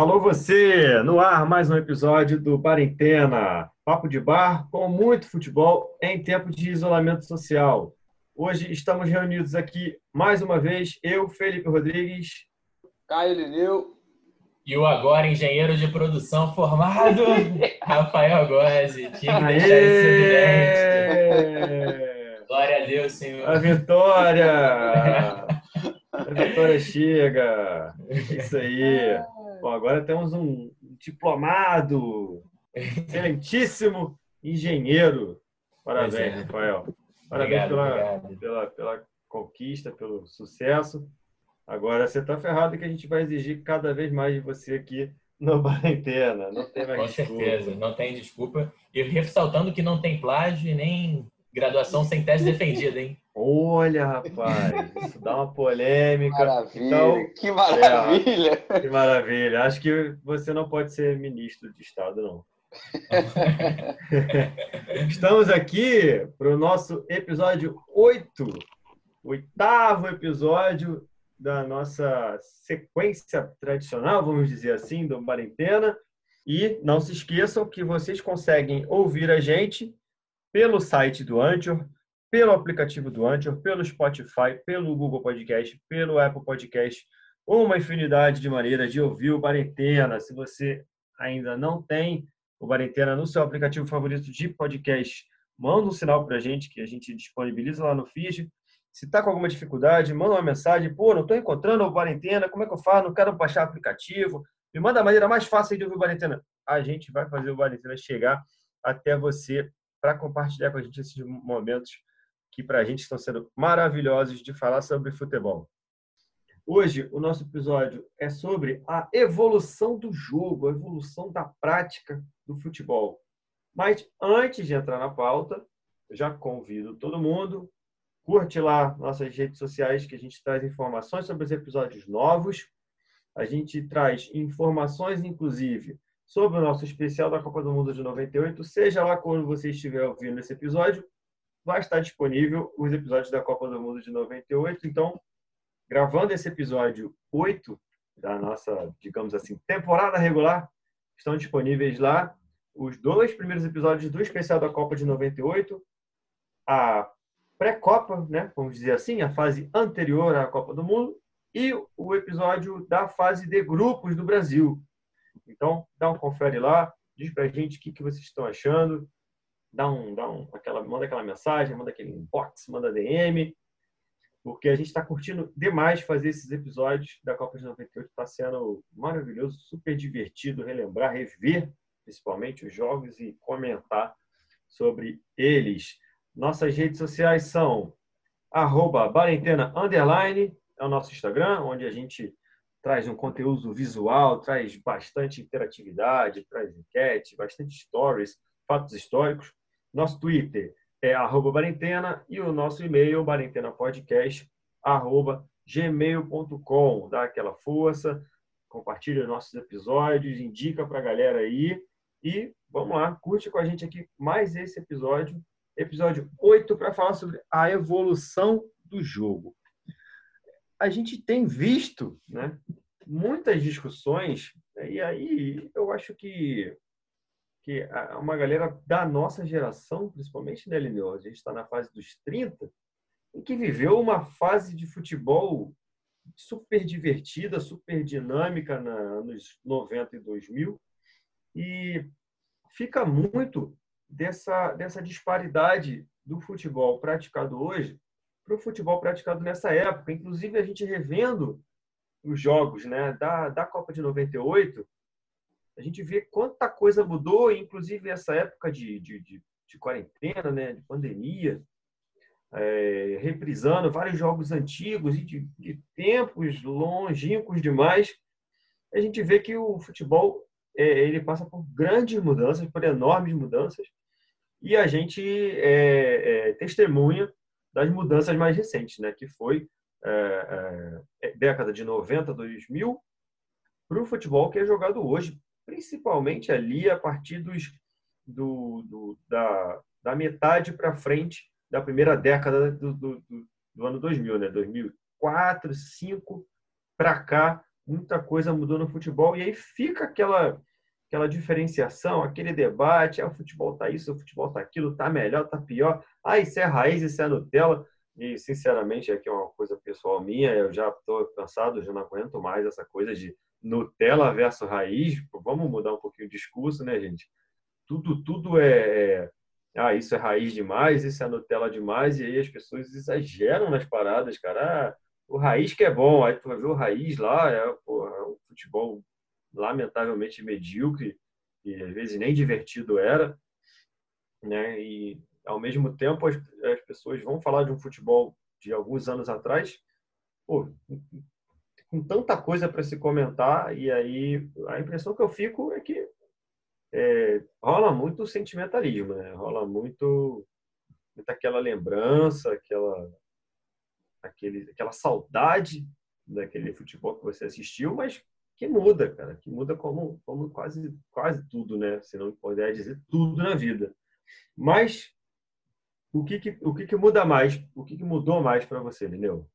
Alô você, no ar mais um episódio do Quarentena, papo de bar com muito futebol em tempo de isolamento social. Hoje estamos reunidos aqui mais uma vez, eu, Felipe Rodrigues, Caio Lineu e o agora engenheiro de produção formado, Rafael Gozzi. Tinha que deixar isso evidente. Glória a Deus, Senhor. A vitória! A vitória chega! Isso aí! Bom, agora temos um diplomado, excelentíssimo engenheiro. Parabéns, é. Rafael. Parabéns obrigado, pela, obrigado. Pela, pela conquista, pelo sucesso. Agora você está ferrado que a gente vai exigir cada vez mais de você aqui no Quarentena. Não tem mais Com desculpa. certeza, não tem desculpa. E ressaltando que não tem plágio e nem graduação sem tese defendida, hein? Olha, rapaz, isso dá uma polêmica. Maravilha, então, que maravilha! É, que maravilha. Acho que você não pode ser ministro de Estado, não. Estamos aqui para o nosso episódio 8, oitavo episódio da nossa sequência tradicional, vamos dizer assim, do Quarentena. E não se esqueçam que vocês conseguem ouvir a gente pelo site do Anchor, pelo aplicativo do Anchor, pelo Spotify, pelo Google Podcast, pelo Apple Podcast, uma infinidade de maneiras de ouvir o Quarentena. Se você ainda não tem o Quarentena no seu aplicativo favorito de podcast, manda um sinal para a gente que a gente disponibiliza lá no feed. Se está com alguma dificuldade, manda uma mensagem. Pô, não estou encontrando o Quarentena, como é que eu faço? Não quero baixar aplicativo. Me manda a maneira mais fácil de ouvir o Quarentena. A gente vai fazer o Quarentena chegar até você para compartilhar com a gente esses momentos que para a gente estão sendo maravilhosos de falar sobre futebol. Hoje, o nosso episódio é sobre a evolução do jogo, a evolução da prática do futebol. Mas antes de entrar na pauta, eu já convido todo mundo, curte lá nossas redes sociais que a gente traz informações sobre os episódios novos. A gente traz informações, inclusive, sobre o nosso especial da Copa do Mundo de 98. Seja lá quando você estiver ouvindo esse episódio, vai estar disponível os episódios da Copa do Mundo de 98. Então, gravando esse episódio 8 da nossa, digamos assim, temporada regular, estão disponíveis lá os dois primeiros episódios do especial da Copa de 98, a pré-copa, né, vamos dizer assim, a fase anterior à Copa do Mundo, e o episódio da fase de grupos do Brasil. Então, dá um confere lá, diz pra gente o que, que vocês estão achando, dá um, dá um, aquela, manda aquela mensagem, manda aquele inbox, manda DM, porque a gente está curtindo demais fazer esses episódios da Copa de 98. Está sendo maravilhoso, super divertido relembrar, rever principalmente os jogos e comentar sobre eles. Nossas redes sociais são arroba Barentena Underline, é o nosso Instagram, onde a gente traz um conteúdo visual, traz bastante interatividade, traz enquete, bastante stories, fatos históricos. Nosso Twitter é arroba Barentena e o nosso e-mail, barentenapodcast.gmail.com. Dá aquela força, compartilha nossos episódios, indica para a galera aí e vamos lá, curte com a gente aqui mais esse episódio, episódio 8, para falar sobre a evolução do jogo. A gente tem visto né, muitas discussões, né, e aí eu acho que que uma galera da nossa geração, principalmente, né, Lineu? A gente está na fase dos 30, em que viveu uma fase de futebol super divertida, super dinâmica na, nos 90 e 2000, e fica muito dessa, dessa disparidade do futebol praticado hoje para o futebol praticado nessa época. Inclusive, a gente revendo os jogos né, da, da Copa de 98, a gente vê quanta coisa mudou, inclusive essa época de, de, de, de quarentena, né, de pandemia, é, reprisando vários jogos antigos e de, de, tempos longínquos demais, a gente vê que o futebol é, ele passa por grandes mudanças, por enormes mudanças, e a gente é, é testemunha das mudanças mais recentes, né, que foi é, é, década de 90, 2000, para o futebol que é jogado hoje principalmente ali a partir dos, do, do da, da metade para frente da primeira década do, do, do, ano 2000, né? 2004, 2005 para cá muita coisa mudou no futebol e aí fica aquela aquela diferenciação, aquele debate, ah, o futebol tá isso, o futebol tá aquilo, tá melhor, tá pior, ah, isso é raiz, isso é Nutella. E, sinceramente, aqui é uma coisa pessoal minha, eu já estou cansado, já não aguento mais essa coisa de Nutella versus raiz. Vamos mudar um pouquinho o discurso, né, gente? Tudo, tudo é, é ah, isso é raiz demais, isso é Nutella demais, e aí as pessoas exageram nas paradas, cara. Ah, o raiz que é bom, aí tu vai ver o raiz lá, é, porra, é um futebol lamentavelmente medíocre e às vezes nem divertido era, né? E ao mesmo tempo as, as pessoas vão falar de um futebol de alguns anos atrás, pô, com tanta coisa para se comentar e aí a impressão que eu fico é que é, rola muito sentimentalismo, né? Rola muito, muito aquela lembrança, aquela aquele, aquela saudade daquele futebol que você assistiu, mas que muda, cara, que muda como, como quase, quase tudo, né? Se não puder dizer tudo na vida. Mas o que, que o que, que muda mais? O que, que mudou mais para você, entendeu?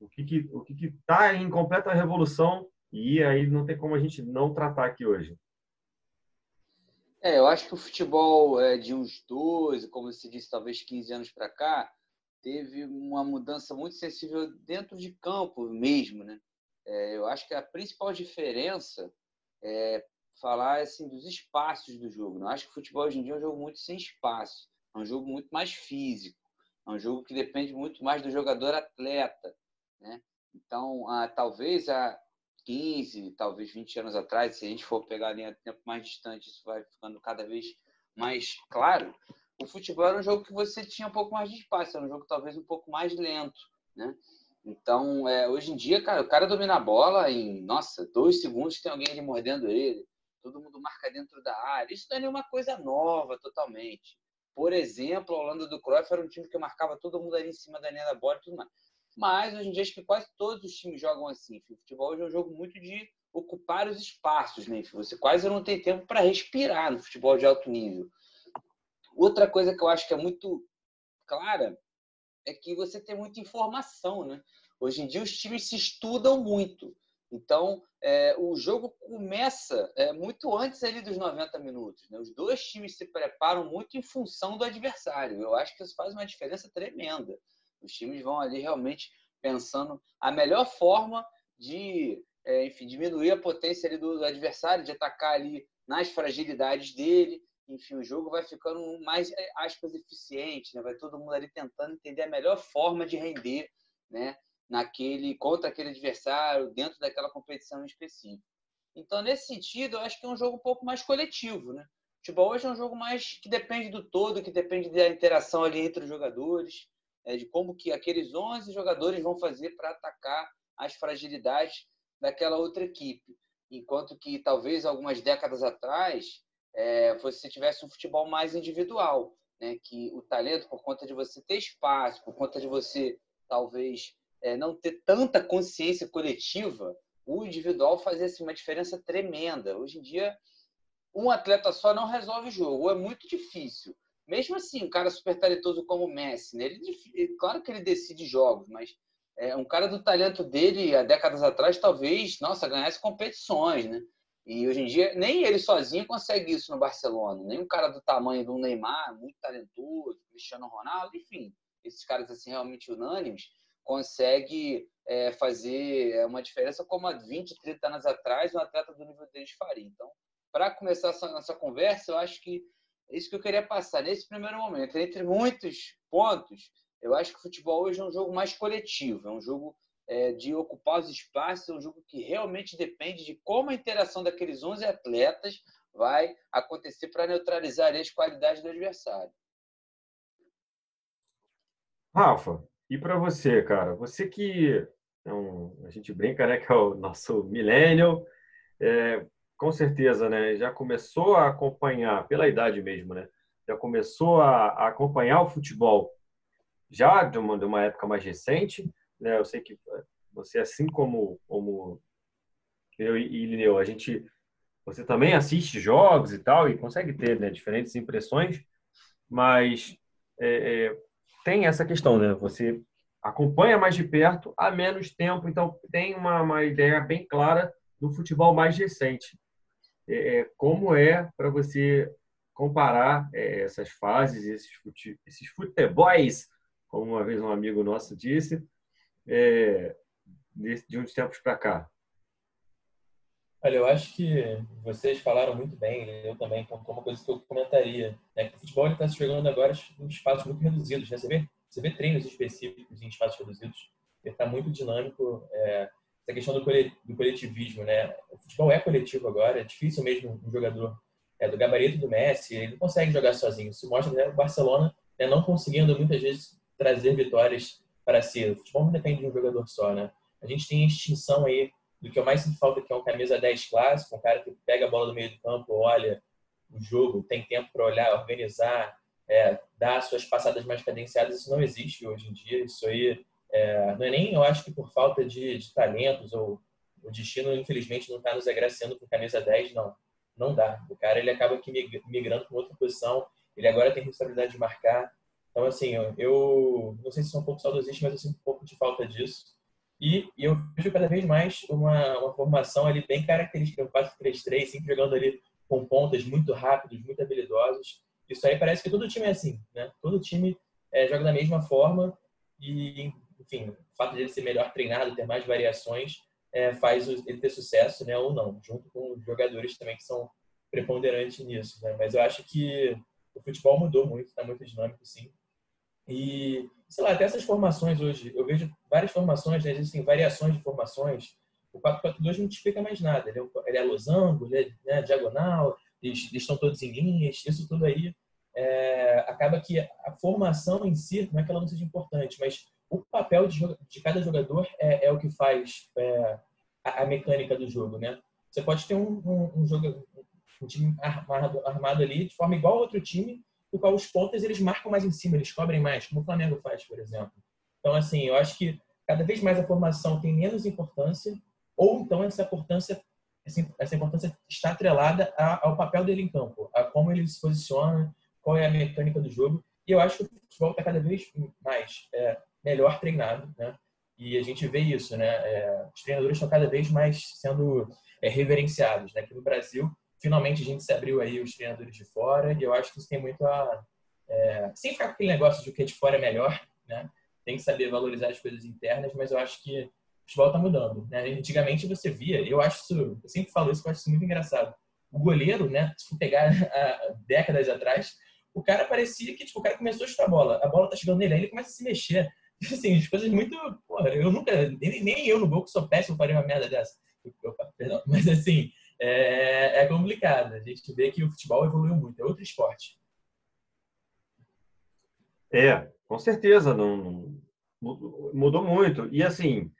O que que o que que tá em completa revolução e aí não tem como a gente não tratar aqui hoje. É, eu acho que o futebol é, de uns 12, como você disse, talvez 15 anos para cá, teve uma mudança muito sensível dentro de campo mesmo, né? É, eu acho que a principal diferença é falar assim dos espaços do jogo. Não acho que o futebol hoje em dia é um jogo muito sem espaço, é um jogo muito mais físico, é um jogo que depende muito mais do jogador atleta, né? Então, ah, talvez há 15, talvez 20 anos atrás, se a gente for pegar a linha tempo mais distante, isso vai ficando cada vez mais claro. O futebol era um jogo que você tinha um pouco mais de espaço, era um jogo talvez um pouco mais lento, né? Então, é, hoje em dia, cara, o cara domina a bola em, nossa, dois segundos tem alguém ali mordendo ele, todo mundo marca dentro da área. Isso não é nenhuma coisa nova totalmente. Por exemplo, a Holanda do Cruyff era um time que marcava todo mundo ali em cima da linha da bola e tudo mais. Mas hoje em dia acho que quase todos os times jogam assim. O futebol hoje é um jogo muito de ocupar os espaços, né? Você quase não tem tempo para respirar no futebol de alto nível. Outra coisa que eu acho que é muito clara é que você tem muita informação, né? Hoje em dia os times se estudam muito. Então, é, o jogo começa é, muito antes ali dos 90 minutos. Né? Os dois times se preparam muito em função do adversário. Eu acho que isso faz uma diferença tremenda. Os times vão ali realmente pensando a melhor forma de, é, enfim, diminuir a potência do, do adversário, de atacar ali nas fragilidades dele enfim, o jogo vai ficando mais, é, aspas, eficiente, né? vai todo mundo ali tentando entender a melhor forma de render né? naquele, contra aquele adversário, dentro daquela competição específica. Então, nesse sentido, eu acho que é um jogo um pouco mais coletivo. Né? Futebol hoje é um jogo mais que depende do todo, que depende da interação ali entre os jogadores, é, de como que aqueles 11 jogadores vão fazer para atacar as fragilidades daquela outra equipe. Enquanto que, talvez, algumas décadas atrás, é, você tivesse um futebol mais individual, né? que o talento, por conta de você ter espaço, por conta de você talvez é, não ter tanta consciência coletiva, o individual fazia assim, uma diferença tremenda. Hoje em dia, um atleta só não resolve o jogo, é muito difícil. Mesmo assim, um cara super talentoso como o Messi, né? ele, claro que ele decide jogos, mas é, um cara do talento dele, há décadas atrás, talvez, nossa, ganhasse competições, né? E hoje em dia, nem ele sozinho consegue isso no Barcelona. Nem um cara do tamanho do Neymar, muito talentoso, Cristiano Ronaldo, enfim, esses caras assim realmente unânimes, consegue é, fazer é, uma diferença como há 20, 30 anos atrás um atleta do nível deles faria. Então, para começar essa nossa conversa, eu acho que é isso que eu queria passar nesse primeiro momento. Entre muitos pontos, eu acho que o futebol hoje é um jogo mais coletivo, é um jogo é, de ocupar os espaços, é um jogo que realmente depende de como a interação daqueles 11 atletas vai acontecer para neutralizar as qualidades do adversário. Rafa, e para você, cara? Você que é um, a gente brinca, né, que é o nosso millennial, é, com certeza, né, já começou a acompanhar, pela idade mesmo, né, já começou a, a acompanhar o futebol já de uma, de uma época mais recente, né? Eu sei que você, assim como, como eu e Lineu, a gente, você também assiste jogos e tal e consegue ter né, diferentes impressões, mas é, é, tem essa questão, né? Você acompanha mais de perto há menos tempo, então tem uma, uma ideia bem clara no futebol mais recente. É, é como é para você comparar é, essas fases, esses, fute, esses futebols, como uma vez um amigo nosso disse, é, de, de uns tempos para cá? Olha, eu acho que vocês falaram muito bem, eu também, como uma coisa que eu comentaria. Né? O futebol está se jogando agora em espaços muito reduzidos. Né? Você, vê, você vê treinos específicos em espaços reduzidos, ele está muito dinâmico. É, essa questão do, coletivismo, né? O futebol é coletivo agora, é difícil mesmo um jogador é, do gabarito do Messi, ele não consegue jogar sozinho. Isso mostra né, o Barcelona né, não conseguindo muitas vezes trazer vitórias para si. O futebol não depende de um jogador só, né? A gente tem a extinção aí do que eu mais sinto falta, que é um camisa 10 clássico, um cara que pega a bola do meio do campo, olha o jogo, tem tempo para olhar, organizar, é, dar suas passadas mais cadenciadas. Isso não existe hoje em dia. Isso aí é, não é nem, eu acho que por falta de, de talentos ou o destino, infelizmente, não está nos agraciando com camisa 10, não. Não dá. O cara ele acaba que migrando para outra posição. Ele agora tem responsabilidade de marcar. Então, assim, eu, eu não sei se sou um pouco saudosista, mas eu sinto um pouco de falta disso. E, e eu vejo cada vez mais uma, uma formação ali bem característica, um 4-3-3, sempre jogando ali com pontas muito rápidos, muito habilidosos. Isso aí parece que todo time é assim, né? Todo time é, joga da mesma forma e, enfim, o fato de ele ser melhor treinado, ter mais variações, é, faz ele ter sucesso, né? Ou não, junto com os jogadores também que são preponderantes nisso, né? Mas eu acho que o futebol mudou muito, está muito dinâmico, sim. E, sei lá, até essas formações hoje, eu vejo várias formações, né? existem variações de formações. O 4-4-2 não te explica mais nada. Ele é, ele é losango, ele é né, diagonal, eles, eles, estão todos em linhas, isso tudo aí é, acaba que a formação em si não é que ela não seja importante, mas o papel de, de cada jogador é, é, o que faz é, a, a, mecânica do jogo, né? Você pode ter um, um, um jogo, um time armado, armado ali de forma igual ao outro time, no qual os pontas eles marcam mais em cima, eles cobrem mais, como o Flamengo faz, por exemplo. Então, assim, eu acho que cada vez mais a formação tem menos importância, ou então essa importância, essa importância está atrelada ao papel dele em campo, a como ele se posiciona, qual é a mecânica do jogo. E eu acho que o futebol está cada vez mais é, melhor treinado, né? E a gente vê isso, né? É, os treinadores estão cada vez mais sendo é, reverenciados, né? Aqui no Brasil, finalmente a gente se abriu aí os treinadores de fora e eu acho que isso tem muito a é, sem ficar com aquele negócio de o que é de fora é melhor, né? Tem que saber valorizar as coisas internas, mas eu acho que o futebol está mudando, né? Antigamente você via, eu acho isso, eu sempre falo isso, eu acho isso muito engraçado. O goleiro, né? Se for pegar a, décadas atrás, o cara parecia que tipo, o cara começou a chutar a bola, a bola tá chegando nele, aí ele começa a se mexer. Assim, as coisas muito. Porra, eu nunca. Nem, nem eu no gol que sou péssimo faria uma merda dessa. Opa, perdão. Mas assim, é, é complicado. A gente vê que o futebol evoluiu muito, é outro esporte. É, com certeza, não, mudou muito. E assim,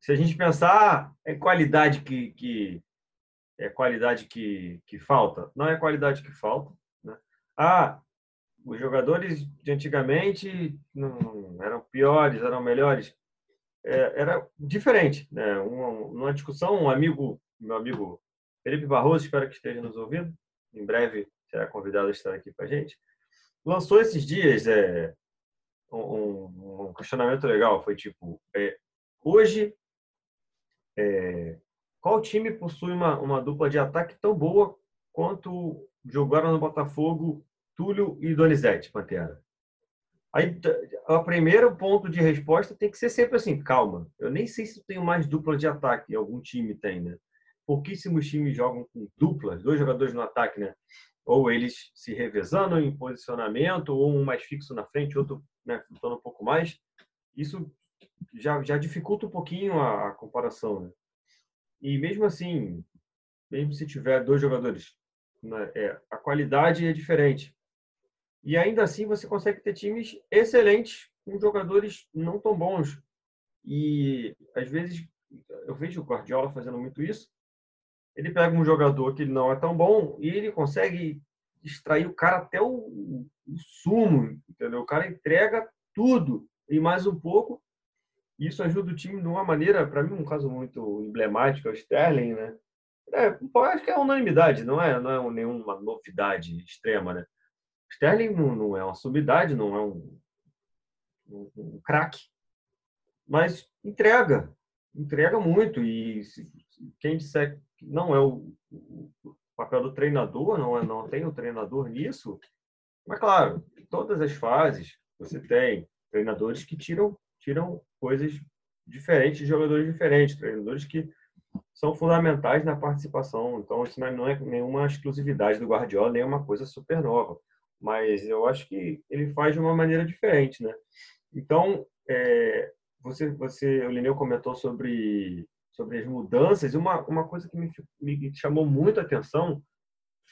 se a gente pensar, é qualidade que, que é qualidade que, que falta? Não é qualidade que falta. Né? Ah, os jogadores de antigamente não, eram piores, eram melhores. É, era diferente. Né? Uma, uma discussão, um amigo, meu amigo Felipe Barroso, espero que esteja nos ouvindo. Em breve será convidado a estar aqui com a gente. Lançou esses dias é, um, um, questionamento legal. Foi tipo: é, hoje, é, qual time possui uma, uma dupla de ataque tão boa quanto jogaram no Botafogo Túlio e Donizete Pantera? Aí, o primeiro ponto de resposta tem que ser sempre assim: calma. Eu nem sei se tenho mais dupla de ataque, algum time tem, né? pouquíssimos times jogam com duplas, dois jogadores no ataque, né? Ou eles se revezando em posicionamento, ou um mais fixo na frente, outro né, flutuando um pouco mais. Isso já, já dificulta um pouquinho a, a comparação, né? E mesmo assim, mesmo se tiver dois jogadores, né, é, a qualidade é diferente. E ainda assim você consegue ter times excelentes com jogadores não tão bons. E às vezes eu vejo o Guardiola fazendo muito isso ele pega um jogador que não é tão bom e ele consegue extrair o cara até o, o sumo, entendeu? O cara entrega tudo e mais um pouco. Isso ajuda o time de uma maneira, para mim, um caso muito emblemático é o Sterling, né? É, acho que é unanimidade, não é, não é nenhuma novidade extrema, né? Sterling não, não é uma sumidade, não é um, um, um craque, mas entrega, entrega muito e quem disser que não é o, o, papel do treinador, não, é, não tem o treinador nisso, mas claro, em todas as fases você tem treinadores que tiram, tiram coisas diferentes de jogadores diferentes, treinadores que são fundamentais na participação. Então, isso não é nenhuma exclusividade do Guardiola, nem é uma coisa super nova. Mas eu acho que ele faz de uma maneira diferente, né? Então, é, você, você, o Lineu comentou sobre sobre as mudanças. E uma, uma coisa que me, me chamou muito a atenção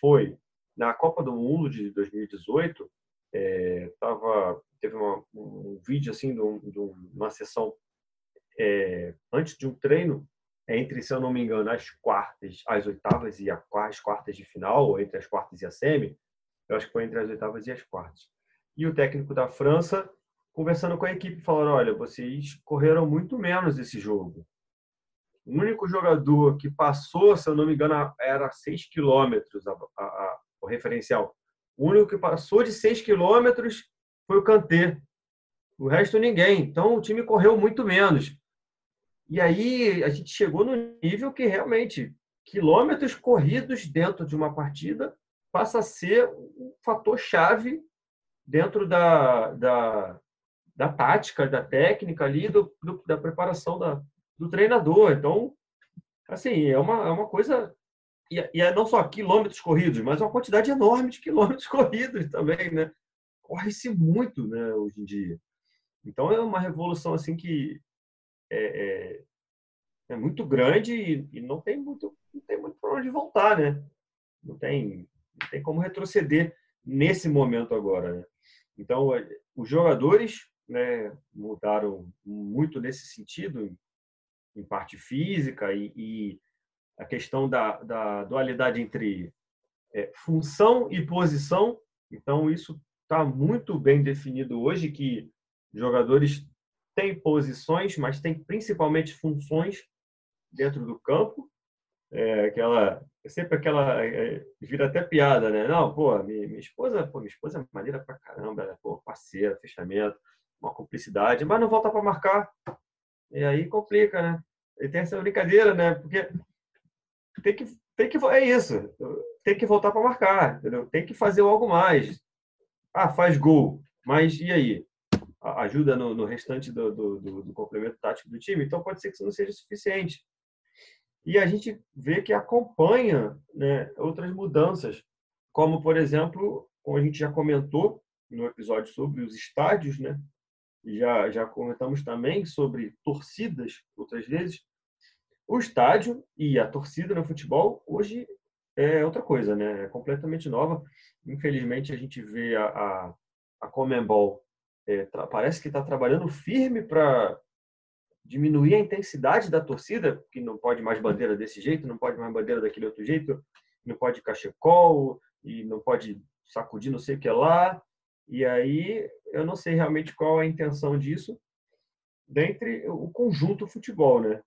foi na Copa do Mundo de 2018, é, tava, teve uma, um vídeo assim de, um, de uma sessão é, antes de um treino entre, se eu não me engano, as quartas, as oitavas e as quartas de final, ou entre as quartas e a semi, eu acho que foi entre as oitavas e as quartas. E o técnico da França conversando com a equipe falando, olha, vocês correram muito menos esse jogo. O único jogador que passou, se eu não me engano, era 6 quilômetros o referencial. O único que passou de 6 quilômetros foi o Kanté. O resto ninguém. Então o time correu muito menos. E aí a gente chegou no nível que realmente quilômetros corridos dentro de uma partida passa a ser um fator chave dentro da, da, da tática, da técnica ali, do, do da preparação da, do treinador. Então, assim, é uma, é uma coisa. E, e é não só quilômetros corridos, mas uma quantidade enorme de quilômetros corridos também, né? Corre-se muito, né, hoje em dia. Então, é uma revolução, assim, que é, é, é muito grande e, e, não tem muito não tem muito para onde voltar, né? Não tem, não tem como retroceder nesse momento agora, né? Então, é, os jogadores né, mudaram muito nesse sentido, em parte física e, e a questão da, da dualidade entre é, função e posição. Então, isso está muito bem definido hoje, que jogadores têm posições, mas têm principalmente funções dentro do campo. É, aquela, é sempre aquela, é, vira até piada, né? Não, pô, minha, minha esposa, pô, minha esposa é maneira pra caramba, né? pô, parceira, fechamento, uma cumplicidade, mas não volta para marcar. E aí complica, né? E tem essa brincadeira, né? Porque tem que, tem que é isso, tem que voltar para marcar, entendeu? Tem que fazer algo mais. Ah, faz gol, mas e aí? Ajuda no, no restante do, do, do, do complemento tático do time? Então pode ser que isso não seja suficiente. E a gente vê que acompanha né, outras mudanças, como, por exemplo, como a gente já comentou no episódio sobre os estádios, né? já, já comentamos também sobre torcidas outras vezes. O estádio e a torcida no futebol hoje é outra coisa, né? É completamente nova. Infelizmente, a gente vê a, a, a Comembol é, parece que está trabalhando firme para diminuir a intensidade da torcida, que não pode mais bandeira desse jeito, não pode mais bandeira daquele outro jeito, não pode cachecol e não pode sacudir não sei o que lá. E aí eu não sei realmente qual a intenção disso dentre o conjunto futebol, né?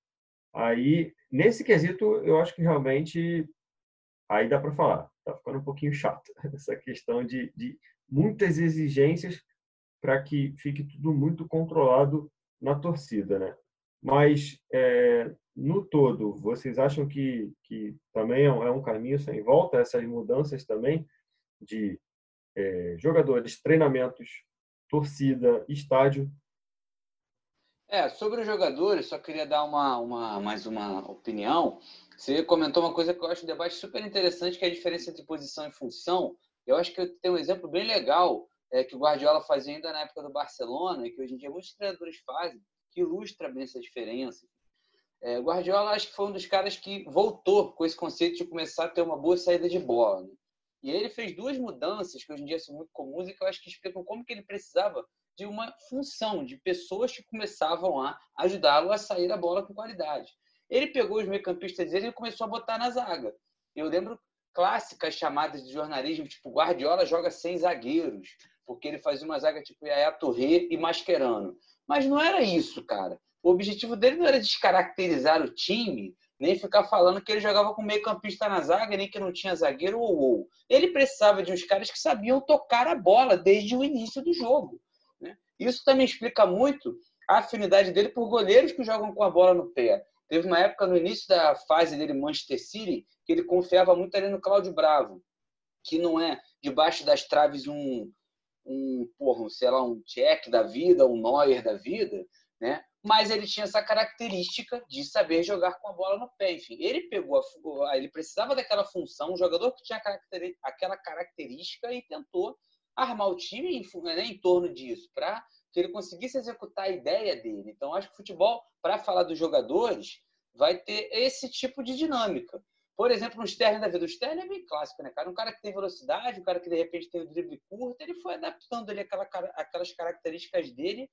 Aí, nesse quesito, eu acho que realmente aí dá para falar. Tá ficando um pouquinho chato essa questão de, de muitas exigências para que fique tudo muito controlado na torcida, né? Mas, é, no todo, vocês acham que, que também é um é caminho sem volta, essas mudanças também de é, jogadores, treinamentos, torcida, estádio. É, sobre os jogadores, só queria dar uma, uma, mais uma opinião. Você comentou uma coisa que eu acho um debate super interessante, que é a diferença entre posição e função. Eu acho que tem um exemplo bem legal é, que o Guardiola fazia ainda na época do Barcelona, e que hoje em dia muitos treinadores fazem, que ilustra bem essa diferença. É, Guardiola acho que foi um dos caras que voltou com esse conceito de começar a ter uma boa saída de bola. Né? E aí ele fez duas mudanças que hoje em dia são muito comuns e que eu acho que explicam como que ele precisava de uma função, de pessoas que começavam a ajudá-lo a sair a bola com qualidade. Ele pegou os meio-campistas dele e começou a botar na zaga. Eu lembro clássicas chamadas de jornalismo, tipo Guardiola joga sem zagueiros, porque ele fazia uma zaga tipo Yaya Touré e Mascherano. Mas não era isso, cara. O objetivo dele não era descaracterizar o time, nem ficar falando que ele jogava com meio campista na zaga, nem que não tinha zagueiro ou ou. Ele precisava de uns caras que sabiam tocar a bola desde o início do jogo. Né? Isso também explica muito a afinidade dele por goleiros que jogam com a bola no pé. Teve uma época no início da fase dele Manchester City que ele confiava muito ali no Cláudio Bravo, que não é debaixo das traves um um, porra, sei lá, um Check da vida, um Neuer da vida, né? Mas ele tinha essa característica de saber jogar com a bola no pé. Enfim, ele pegou, a, ele precisava daquela função, um jogador que tinha aquela característica e tentou armar o time em, né, em torno disso, para que ele conseguisse executar a ideia dele. Então, acho que o futebol, para falar dos jogadores, vai ter esse tipo de dinâmica. Por exemplo, no Sterling da vida. O Sterling é bem clássico, né, cara? Um cara que tem velocidade, um cara que de repente tem o drible curto, ele foi adaptando ali aquela, aquelas características dele.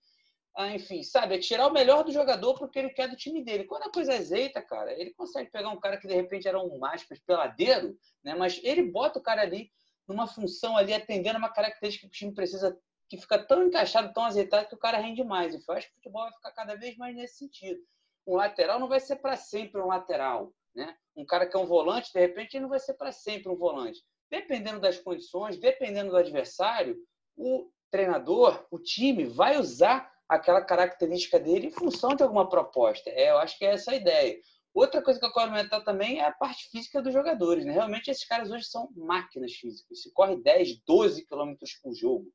Ah, enfim, sabe? É tirar o melhor do jogador porque ele quer do time dele. Quando a coisa azeita, cara, ele consegue pegar um cara que de repente era um aspas peladeiro, né? Mas ele bota o cara ali numa função ali, atendendo uma característica que o time precisa, que fica tão encaixado, tão azeitado, que o cara rende mais. Eu acho que o futebol vai ficar cada vez mais nesse sentido. Um lateral não vai ser para sempre um lateral. Né? Um cara que é um volante, de repente, ele não vai ser para sempre um volante. Dependendo das condições, dependendo do adversário, o treinador, o time, vai usar aquela característica dele em função de alguma proposta. É, eu acho que é essa a ideia. Outra coisa que eu quero comentar também é a parte física dos jogadores. Né? Realmente, esses caras hoje são máquinas físicas. Se corre 10, 12 quilômetros por jogo.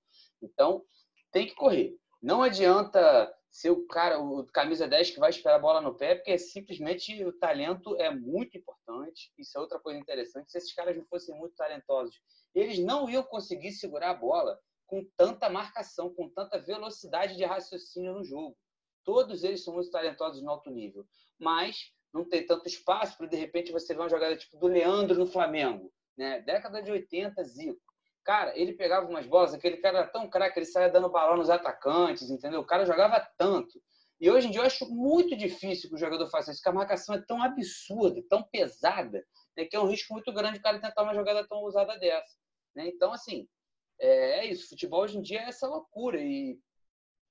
Então, tem que correr. Não adianta ser o cara, o camisa 10 que vai esperar a bola no pé, porque simplesmente o talento é muito importante. Isso é outra coisa interessante. Se esses caras não fossem muito talentosos, eles não iam conseguir segurar a bola com tanta marcação, com tanta velocidade de raciocínio no jogo. Todos eles são muito talentosos no alto nível, mas não tem tanto espaço para de repente você ver uma jogada tipo do Leandro no Flamengo, né? Década de 80, Zico. Cara, ele pegava umas bolas, aquele cara era tão craque, ele saia dando balão nos atacantes, entendeu? O cara jogava tanto. E hoje em dia eu acho muito difícil que o jogador faça isso, porque a marcação é tão absurda, tão pesada, né, que é um risco muito grande o cara tentar uma jogada tão usada dessa. Né? Então, assim, é, é isso. Futebol hoje em dia é essa loucura. E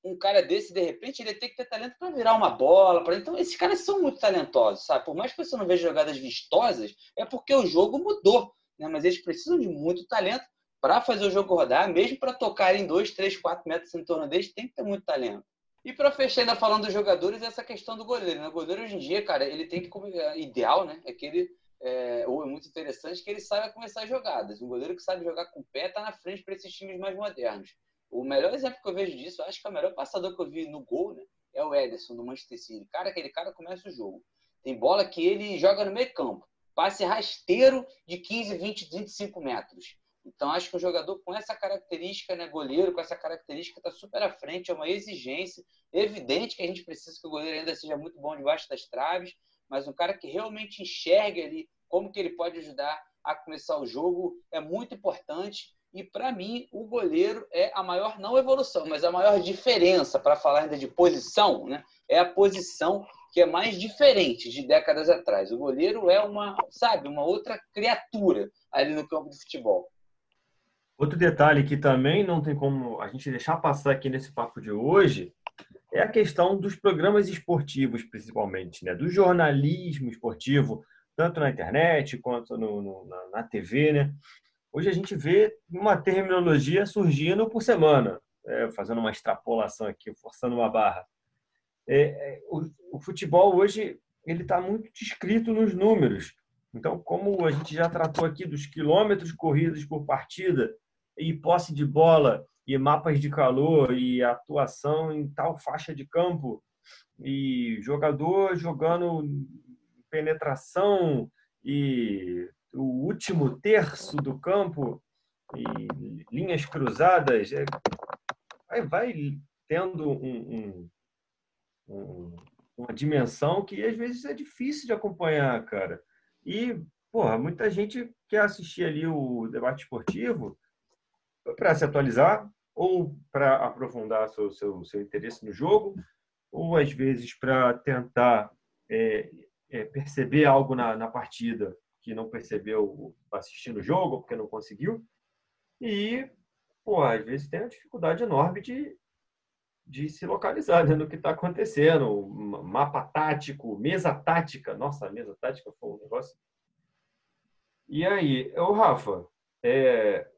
um cara desse, de repente, ele tem que ter talento para virar uma bola. Pra... Então, esses caras são muito talentosos, sabe? Por mais que você não veja jogadas vistosas, é porque o jogo mudou. Né? Mas eles precisam de muito talento para fazer o jogo rodar, mesmo para tocar em 2, 3, 4 metros em torno deles, tem que ter muito talento. E para fechar ainda falando dos jogadores, essa questão do goleiro. Né? O goleiro hoje em dia, cara, ele tem que. É, ideal, né? É que ele. É, ou é muito interessante que ele saiba começar jogadas. Um goleiro que sabe jogar com o pé está na frente para esses times mais modernos. O melhor exemplo que eu vejo disso, acho que é o melhor passador que eu vi no gol, né? É o Ederson, do Manchester City. Cara, aquele cara começa o jogo. Tem bola que ele joga no meio campo. Passe rasteiro de 15, 20, 25 metros. Então, acho que um jogador com essa característica, né, goleiro, com essa característica, está super à frente, é uma exigência. Evidente que a gente precisa que o goleiro ainda seja muito bom debaixo das traves, mas um cara que realmente enxergue ali como que ele pode ajudar a começar o jogo é muito importante. E para mim, o goleiro é a maior, não evolução, mas a maior diferença, para falar ainda de posição, né? É a posição que é mais diferente de décadas atrás. O goleiro é uma, sabe, uma outra criatura ali no campo de futebol. Outro detalhe que também não tem como a gente deixar passar aqui nesse papo de hoje é a questão dos programas esportivos, principalmente, né? do jornalismo esportivo, tanto na internet quanto no, no, na, na, TV. Né? Hoje a gente vê uma terminologia surgindo por semana, é, fazendo uma extrapolação aqui, forçando uma barra. É, é, o, o futebol hoje ele está muito descrito nos números. Então, como a gente já tratou aqui dos quilômetros corridos por partida, e posse de bola e mapas de calor e atuação em tal faixa de campo e jogador jogando penetração e o último terço do campo e linhas cruzadas é, vai, vai tendo um, um, um, uma dimensão que às vezes é difícil de acompanhar, cara. E, porra, muita gente quer assistir ali o debate esportivo para se atualizar ou para aprofundar seu, seu, seu interesse no jogo, ou às vezes para tentar é, é, perceber algo na, na partida que não percebeu assistindo o jogo, porque não conseguiu. E, pô, às vezes tem uma dificuldade enorme de, de se localizar né, no que está acontecendo. Mapa tático, mesa tática. Nossa, mesa tática foi um negócio. E aí, o Rafa, é,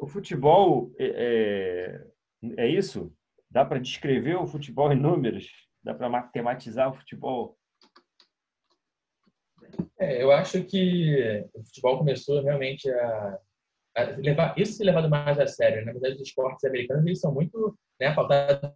o futebol é, é, é isso? Dá para descrever o futebol em números? Dá para matematizar o futebol É, eu acho que o futebol começou realmente a, a levar isso ser levado mais a sério. Né? Na verdade, os esportes americanos eles são muito né, pautados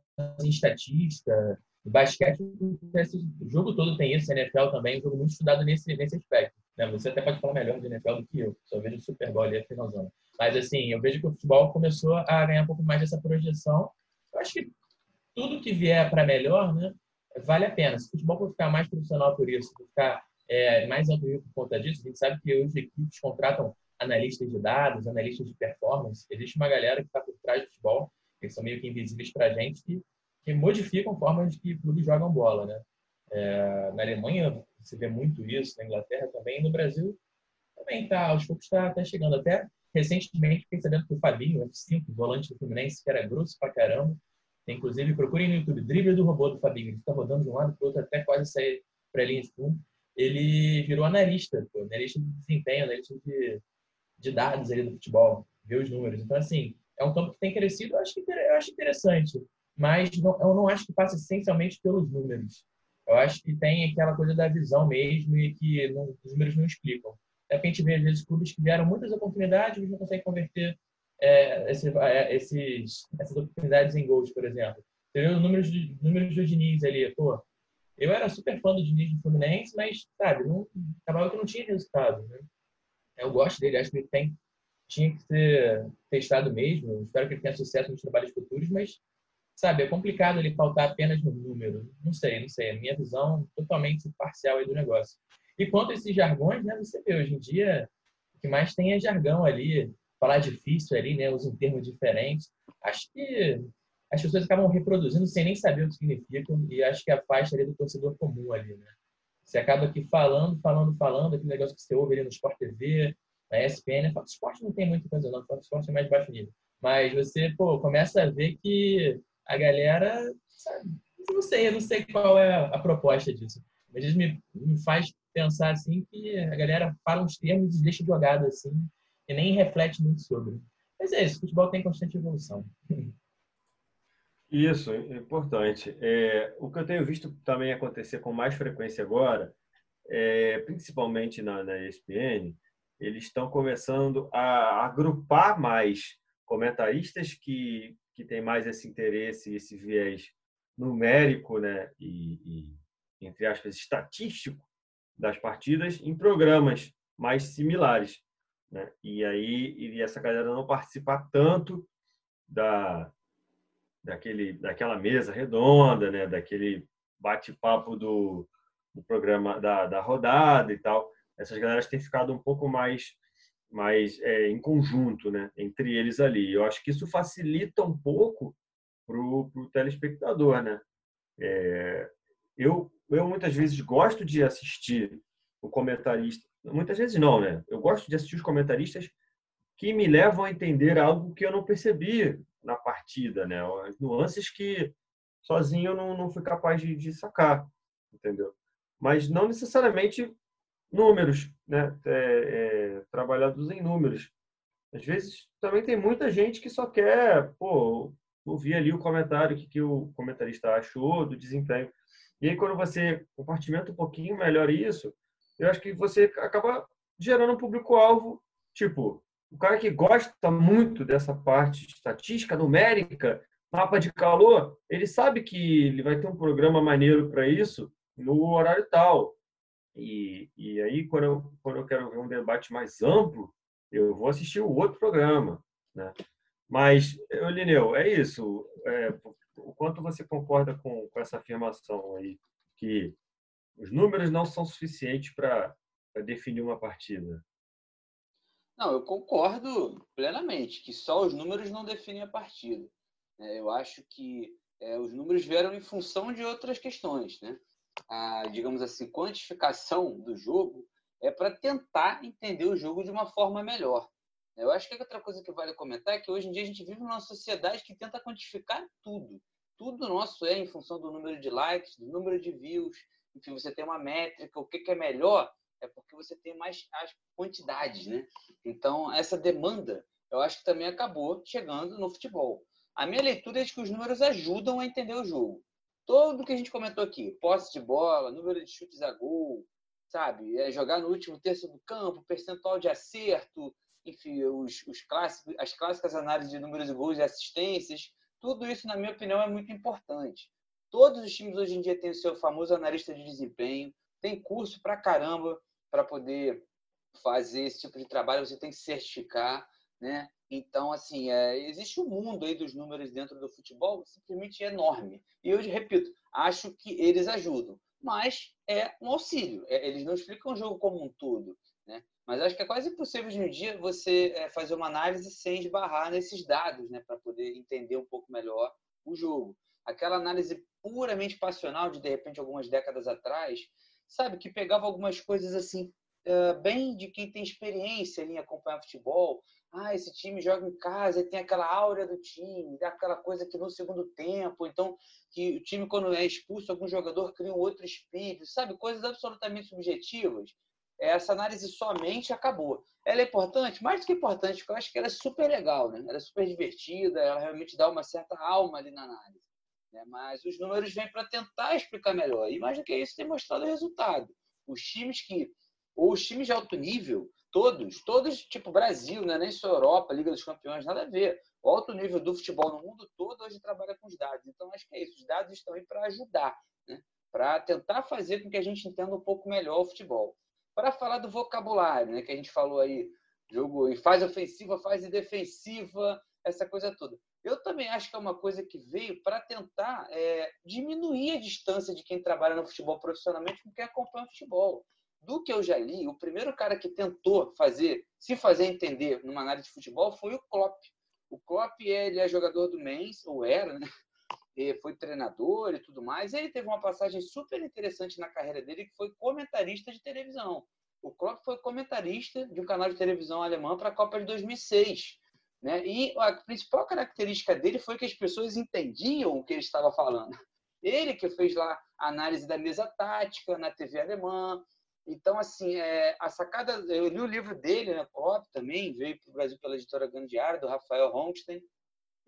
em estatística, basquete, o jogo todo tem isso, NFL também, um jogo muito estudado nesse, nesse aspecto. Né? Você até pode falar melhor de NFL do que eu, só vejo o Super Bowl ali a finalzão. Mas, assim, eu vejo que o futebol começou a ganhar um pouco mais dessa projeção. Eu acho que tudo que vier para melhor, né, vale a pena. Se o futebol for ficar mais profissional por isso, for ficar é, mais alto por conta disso, a gente sabe que hoje equipes contratam analistas de dados, analistas de performance. Existe uma galera que está por trás do futebol, que são meio que invisíveis para a gente, que, que modificam formas que clubes jogam bola, né? É, na Alemanha se vê muito isso, na Inglaterra também, no Brasil também tá, aos poucos está tá chegando. Até recentemente fiquei sabendo que o Fabinho, F5, volante do Fluminense, que era grosso pra caramba, inclusive procurem no YouTube, drible do robô do Fabinho, ele fica rodando de um lado para outro até quase sair para linha de fundo. Ele virou analista, pô, analista de desempenho, analista de, de dados ali do futebol, ver os números. Então, assim, é um campo que tem crescido, eu acho, que, eu acho interessante, mas não, eu não acho que passa essencialmente pelos números. Eu acho que tem aquela coisa da visão mesmo e que não, os números não explicam. De repente, vê, às vezes, clubes que vieram muitas oportunidades, mas não conseguem converter é, esse, é, esses, essas oportunidades em gols, por exemplo. Você vê os números, de, números do Diniz ali, pô. Eu era super fã do Diniz do Fluminense, mas, sabe, não, acabava que não tinha resultado. Né? Eu gosto dele, acho que ele tem, tinha que ser testado mesmo. Espero que ele tenha sucesso nos trabalhos futuros, mas sabe, é complicado ele pautar apenas no número. Não sei, não sei. A minha visão totalmente parcial aí do negócio. E quanto a esses jargões, né, você vê, hoje em dia, o que mais tem é jargão ali, falar difícil ali, né, usam termos diferentes. Acho que as pessoas acabam reproduzindo sem nem saber o que significam e acho que a faixa ali do torcedor comum ali, né? Você acaba aqui falando, falando, falando, aquele negócio que você ouve ali no Sport TV, na ESPN. O esporte não tem muita coisa não, o esporte é mais baixo nível. Mas você, pô, começa a ver que a galera, sabe, não sei, eu não sei qual é a proposta disso. Mas isso me, me faz pensar assim que a galera fala uns termos e deixa jogado assim e nem reflete muito sobre. Mas é isso, o futebol tem constante evolução. Isso, é importante. É, o que eu tenho visto também acontecer com mais frequência agora, é, principalmente na, na ESPN, eles estão começando a agrupar mais comentaristas que que tem mais esse interesse, esse viés numérico, né, e, e entre aspas estatístico das partidas em programas mais similares, né? E aí e essa galera não participar tanto da daquele daquela mesa redonda, né, daquele bate-papo do, do programa da, da rodada e tal. Essas galeras têm ficado um pouco mais mas é, em conjunto, né, entre eles ali. Eu acho que isso facilita um pouco para o telespectador, né? É, eu, eu muitas vezes gosto de assistir o comentarista, muitas vezes não, né? Eu gosto de assistir os comentaristas que me levam a entender algo que eu não percebi na partida, né? As nuances que sozinho eu não, não fui capaz de, de sacar, entendeu? Mas não necessariamente números, né? É, é, trabalhados em números. Às vezes também tem muita gente que só quer, pô, ouvir ali o comentário, o que, que o comentarista achou do desempenho. E aí, quando você compartimenta um pouquinho melhor isso, eu acho que você acaba gerando um público-alvo, tipo, o cara que gosta muito dessa parte de estatística numérica, mapa de calor, ele sabe que ele vai ter um programa maneiro para isso no horário tal. E, e aí, quando eu, quando eu quero ver um debate mais amplo, eu vou assistir o outro programa. Né? Mas, Lineu, é isso. É, o quanto você concorda com, com essa afirmação aí, que os números não são suficientes para definir uma partida? Não, eu concordo plenamente que só os números não definem a partida. É, eu acho que é, os números vieram em função de outras questões, né? a, digamos assim, quantificação do jogo é para tentar entender o jogo de uma forma melhor. Eu acho que outra coisa que vale comentar é que hoje em dia a gente vive numa sociedade que tenta quantificar tudo. Tudo nosso é em função do número de likes, do número de views. Enfim, você tem uma métrica. O que é melhor é porque você tem mais as quantidades, né? Então, essa demanda, eu acho que também acabou chegando no futebol. A minha leitura é de que os números ajudam a entender o jogo. Tudo que a gente comentou aqui, posse de bola, número de chutes a gol, sabe? É jogar no último terço do campo, percentual de acerto, enfim, os, os clássicos, as clássicas análises de números de gols e assistências. Tudo isso, na minha opinião, é muito importante. Todos os times hoje em dia têm o seu famoso analista de desempenho, tem curso para caramba para poder fazer esse tipo de trabalho, você tem que certificar, né? Então, assim, é, existe um mundo aí dos números dentro do futebol simplesmente enorme. E eu repito, acho que eles ajudam, mas é um auxílio. É, eles não explicam o jogo como um todo, né? Mas acho que é quase impossível hoje em dia você é, fazer uma análise sem esbarrar nesses dados, né? Para poder entender um pouco melhor o jogo. Aquela análise puramente passional de, de repente, algumas décadas atrás, sabe, que pegava algumas coisas assim, bem de quem tem experiência em acompanhar futebol, ah, esse time joga em casa e tem aquela áurea do time, aquela coisa que no segundo tempo, então que o time quando é expulso algum jogador cria um outro espírito, sabe, coisas absolutamente subjetivas. Essa análise somente acabou. Ela é importante, mais do que importante, porque eu acho que ela é super legal, né? Ela é super divertida, ela realmente dá uma certa alma ali na análise. Né? Mas os números vêm para tentar explicar melhor. E mais do que isso, tem mostrado o resultado. Os times que, ou os times de alto nível, Todos, todos, tipo Brasil, né? nem só Europa, Liga dos Campeões, nada a ver. O alto nível do futebol no mundo todo hoje trabalha com os dados. Então, acho que é isso. Os dados estão aí para ajudar, né? para tentar fazer com que a gente entenda um pouco melhor o futebol. Para falar do vocabulário, né? que a gente falou aí, jogo em fase ofensiva, fase defensiva, essa coisa toda. Eu também acho que é uma coisa que veio para tentar é, diminuir a distância de quem trabalha no futebol profissionalmente com quem acompanha o futebol do que eu já li, o primeiro cara que tentou fazer, se fazer entender numa análise de futebol foi o Klopp. O Klopp ele é jogador do Mainz, ou era, né? Foi treinador e tudo mais. Ele teve uma passagem super interessante na carreira dele, que foi comentarista de televisão. O Klopp foi comentarista de um canal de televisão alemão para a Copa de 2006. Né? E a principal característica dele foi que as pessoas entendiam o que ele estava falando. Ele que fez lá a análise da mesa tática na TV alemã, então, assim, é, a sacada. Eu li o livro dele, né, Pop também, veio para o Brasil pela editora Gandiara, do Rafael Ronstein,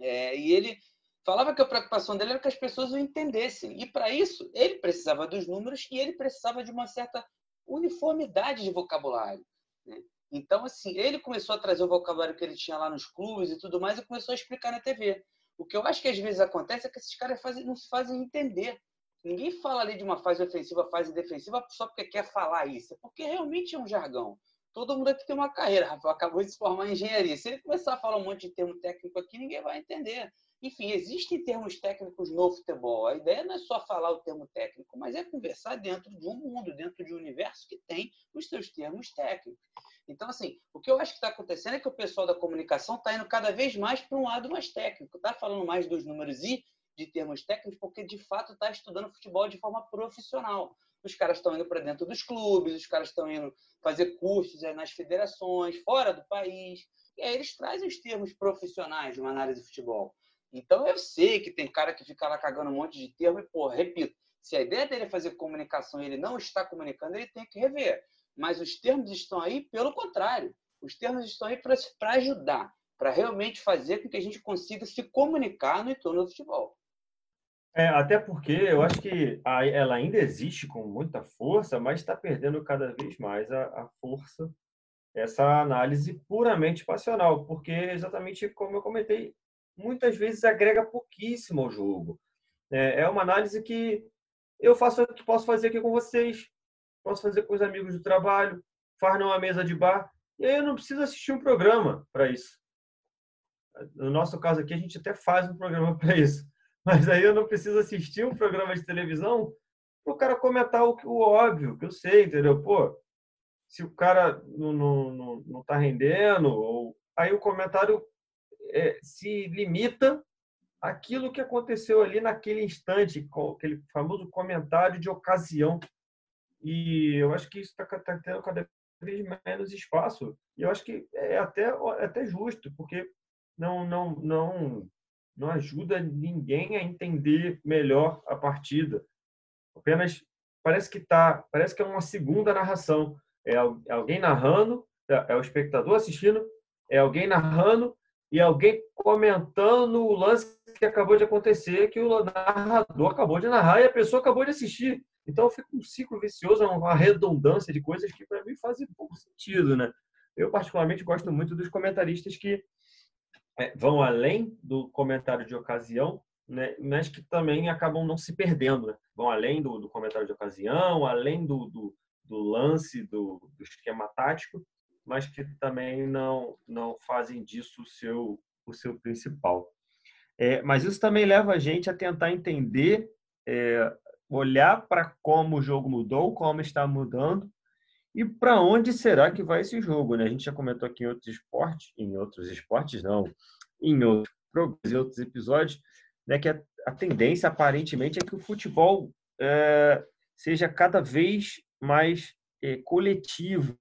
é, e ele falava que a preocupação dele era que as pessoas o entendessem. E, para isso, ele precisava dos números e ele precisava de uma certa uniformidade de vocabulário. Né? Então, assim, ele começou a trazer o vocabulário que ele tinha lá nos clubes e tudo mais e começou a explicar na TV. O que eu acho que às vezes acontece é que esses caras fazem, não se fazem entender Ninguém fala ali de uma fase ofensiva, fase defensiva só porque quer falar isso, é porque realmente é um jargão. Todo mundo aqui tem uma carreira, Rafael acabou de se formar em engenharia. Se ele começar a falar um monte de termo técnico aqui, ninguém vai entender. Enfim, existem termos técnicos no futebol. A ideia não é só falar o termo técnico, mas é conversar dentro de um mundo, dentro de um universo que tem os seus termos técnicos. Então, assim, o que eu acho que está acontecendo é que o pessoal da comunicação está indo cada vez mais para um lado mais técnico, está falando mais dos números e de termos técnicos, porque de fato está estudando futebol de forma profissional. Os caras estão indo para dentro dos clubes, os caras estão indo fazer cursos nas federações, fora do país. E aí eles trazem os termos profissionais de uma análise de futebol. Então eu sei que tem cara que fica lá cagando um monte de termo e, pô, repito, se a ideia dele é fazer comunicação e ele não está comunicando, ele tem que rever. Mas os termos estão aí pelo contrário. Os termos estão aí para ajudar, para realmente fazer com que a gente consiga se comunicar no entorno do futebol. É, até porque eu acho que ela ainda existe com muita força, mas está perdendo cada vez mais a, a, força, essa análise puramente passional, porque exatamente como eu comentei, muitas vezes agrega pouquíssimo ao jogo. É, é uma análise que eu faço, que posso fazer aqui com vocês, posso fazer com os amigos do trabalho, faz numa mesa de bar, e aí eu não preciso assistir um programa para isso. No nosso caso aqui, a gente até faz um programa para isso mas aí eu não preciso assistir um programa de televisão para o cara comentar o, o óbvio, que eu sei, entendeu? Pô, se o cara não, não, não, não tá rendendo, ou... aí o comentário é, se limita àquilo que aconteceu ali naquele instante, aquele famoso comentário de ocasião. E eu acho que isso está tá tendo cada vez menos espaço. E eu acho que é até, é até justo, porque não, não, não não ajuda ninguém a entender melhor a partida. Apenas parece que tá, parece que é uma segunda narração. É, é alguém narrando, é, é o espectador assistindo, é alguém narrando e alguém comentando o lance que acabou de acontecer, que o narrador acabou de narrar e a pessoa acabou de assistir. Então fica um ciclo vicioso, uma redundância de coisas que para mim fazem pouco sentido, né? Eu particularmente gosto muito dos comentaristas que é, vão além do comentário de ocasião, né, mas que também acabam não se perdendo, né? vão além do, do, comentário de ocasião, além do, do, do lance, do, esquema tático, mas que também não, não fazem disso o seu, o seu principal. É, mas isso também leva a gente a tentar entender, é, olhar para como o jogo mudou, como está mudando e para onde será que vai esse jogo. Né? A gente já comentou aqui em outros esportes, em outros esportes não, em outros, em outros episódios, né, que a, a tendência aparentemente é que o futebol é, seja cada vez mais é, coletivo.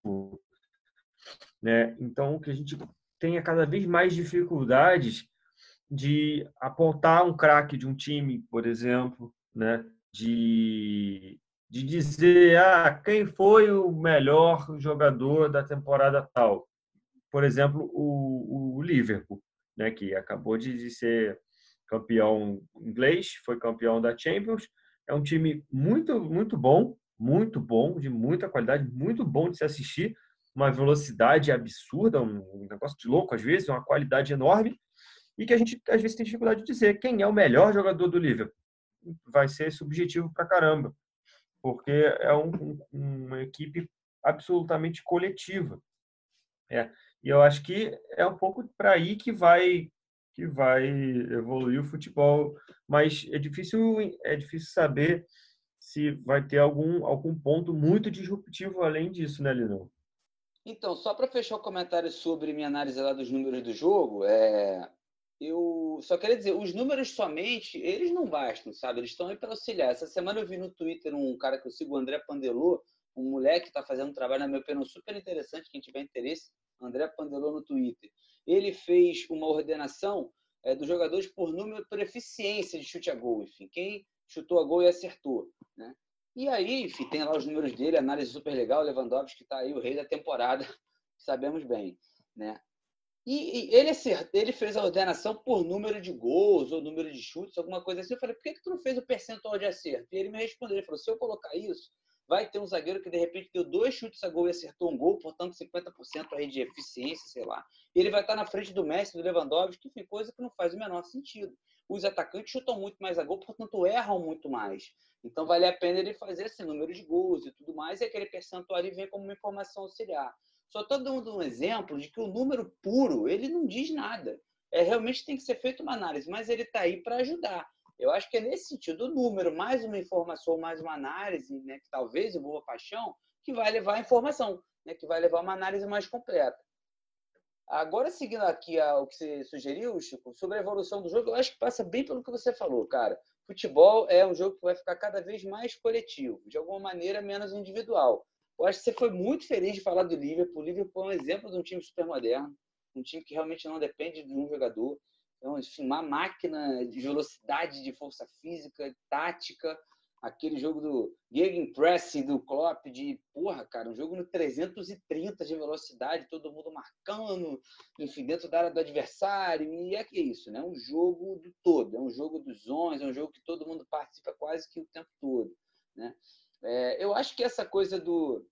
Né? Então, que a gente tenha cada vez mais dificuldades de apontar um craque de um time, por exemplo, né? de, de dizer ah, quem foi o melhor jogador da temporada tal. Por exemplo, o, o Liverpool, né? que acabou de ser campeão inglês, foi campeão da Champions. É um time muito, muito bom, muito bom, de muita qualidade, muito bom de se assistir, uma velocidade absurda, um negócio de louco às vezes, uma qualidade enorme e que a gente às vezes tem dificuldade de dizer quem é o melhor jogador do Liverpool. Vai ser subjetivo pra caramba, porque é um, uma equipe absolutamente coletiva. É. E eu acho que é um pouco para aí que vai que vai evoluir o futebol, mas é difícil é difícil saber se vai ter algum algum ponto muito disruptivo além disso, né, Lino? Então, só para fechar o comentário sobre minha análise lá dos números do jogo, é, eu só queria dizer, os números somente, eles não bastam, sabe? Eles estão aí para auxiliar. Essa semana eu vi no Twitter um cara que eu sigo, o André Pandelô, um moleque que está fazendo um trabalho, na minha opinião, super interessante, quem tiver interesse, André Pandelô no Twitter. Ele fez uma ordenação é, dos jogadores por número, por eficiência de chute a gol, enfim, quem chutou a gol e acertou, né? E aí, enfim, tem lá os números dele, análise super legal, Lewandowski que está aí, o rei da temporada, sabemos bem, né? E, e ele, ele fez a ordenação por número de gols ou número de chutes, alguma coisa assim. Eu falei, por que, que tu não fez o percentual de acerto? E ele me respondeu, ele falou, se eu colocar isso, vai ter um zagueiro que de repente deu dois chutes a gol e acertou um gol, portanto 50% aí de eficiência, sei lá. Ele vai estar na frente do Messi, do Lewandowski, que coisa que não faz o menor sentido. Os atacantes chutam muito mais a gol, portanto erram muito mais. Então vale a pena ele fazer esse número de gols e tudo mais, e aquele percentual ali vem como uma informação auxiliar. Só estou dando um exemplo de que o número puro, ele não diz nada. É, realmente tem que ser feita uma análise, mas ele está aí para ajudar. Eu acho que é nesse sentido, o número, mais uma informação, mais uma análise, né, que talvez envolva paixão, que vai levar a informação, né, que vai levar uma análise mais completa. Agora, seguindo aqui o que você sugeriu, Chico, sobre a evolução do jogo, eu acho que passa bem pelo que você falou, cara. Futebol é um jogo que vai ficar cada vez mais coletivo, de alguma maneira menos individual. Eu acho que você foi muito feliz de falar do Liverpool. O Liverpool é um exemplo de um time super moderno, um time que realmente não depende de um jogador. Então, enfim, uma máquina de velocidade, de força física, tática. Aquele jogo do Gegenpressing do Klopp, de porra, cara, um jogo no 330 de velocidade, todo mundo marcando, enfim, dentro da área do adversário. E é que é isso, né? Um jogo do todo, é um jogo dos 11, é um jogo que todo mundo participa quase que o tempo todo, né? É, eu acho que essa coisa do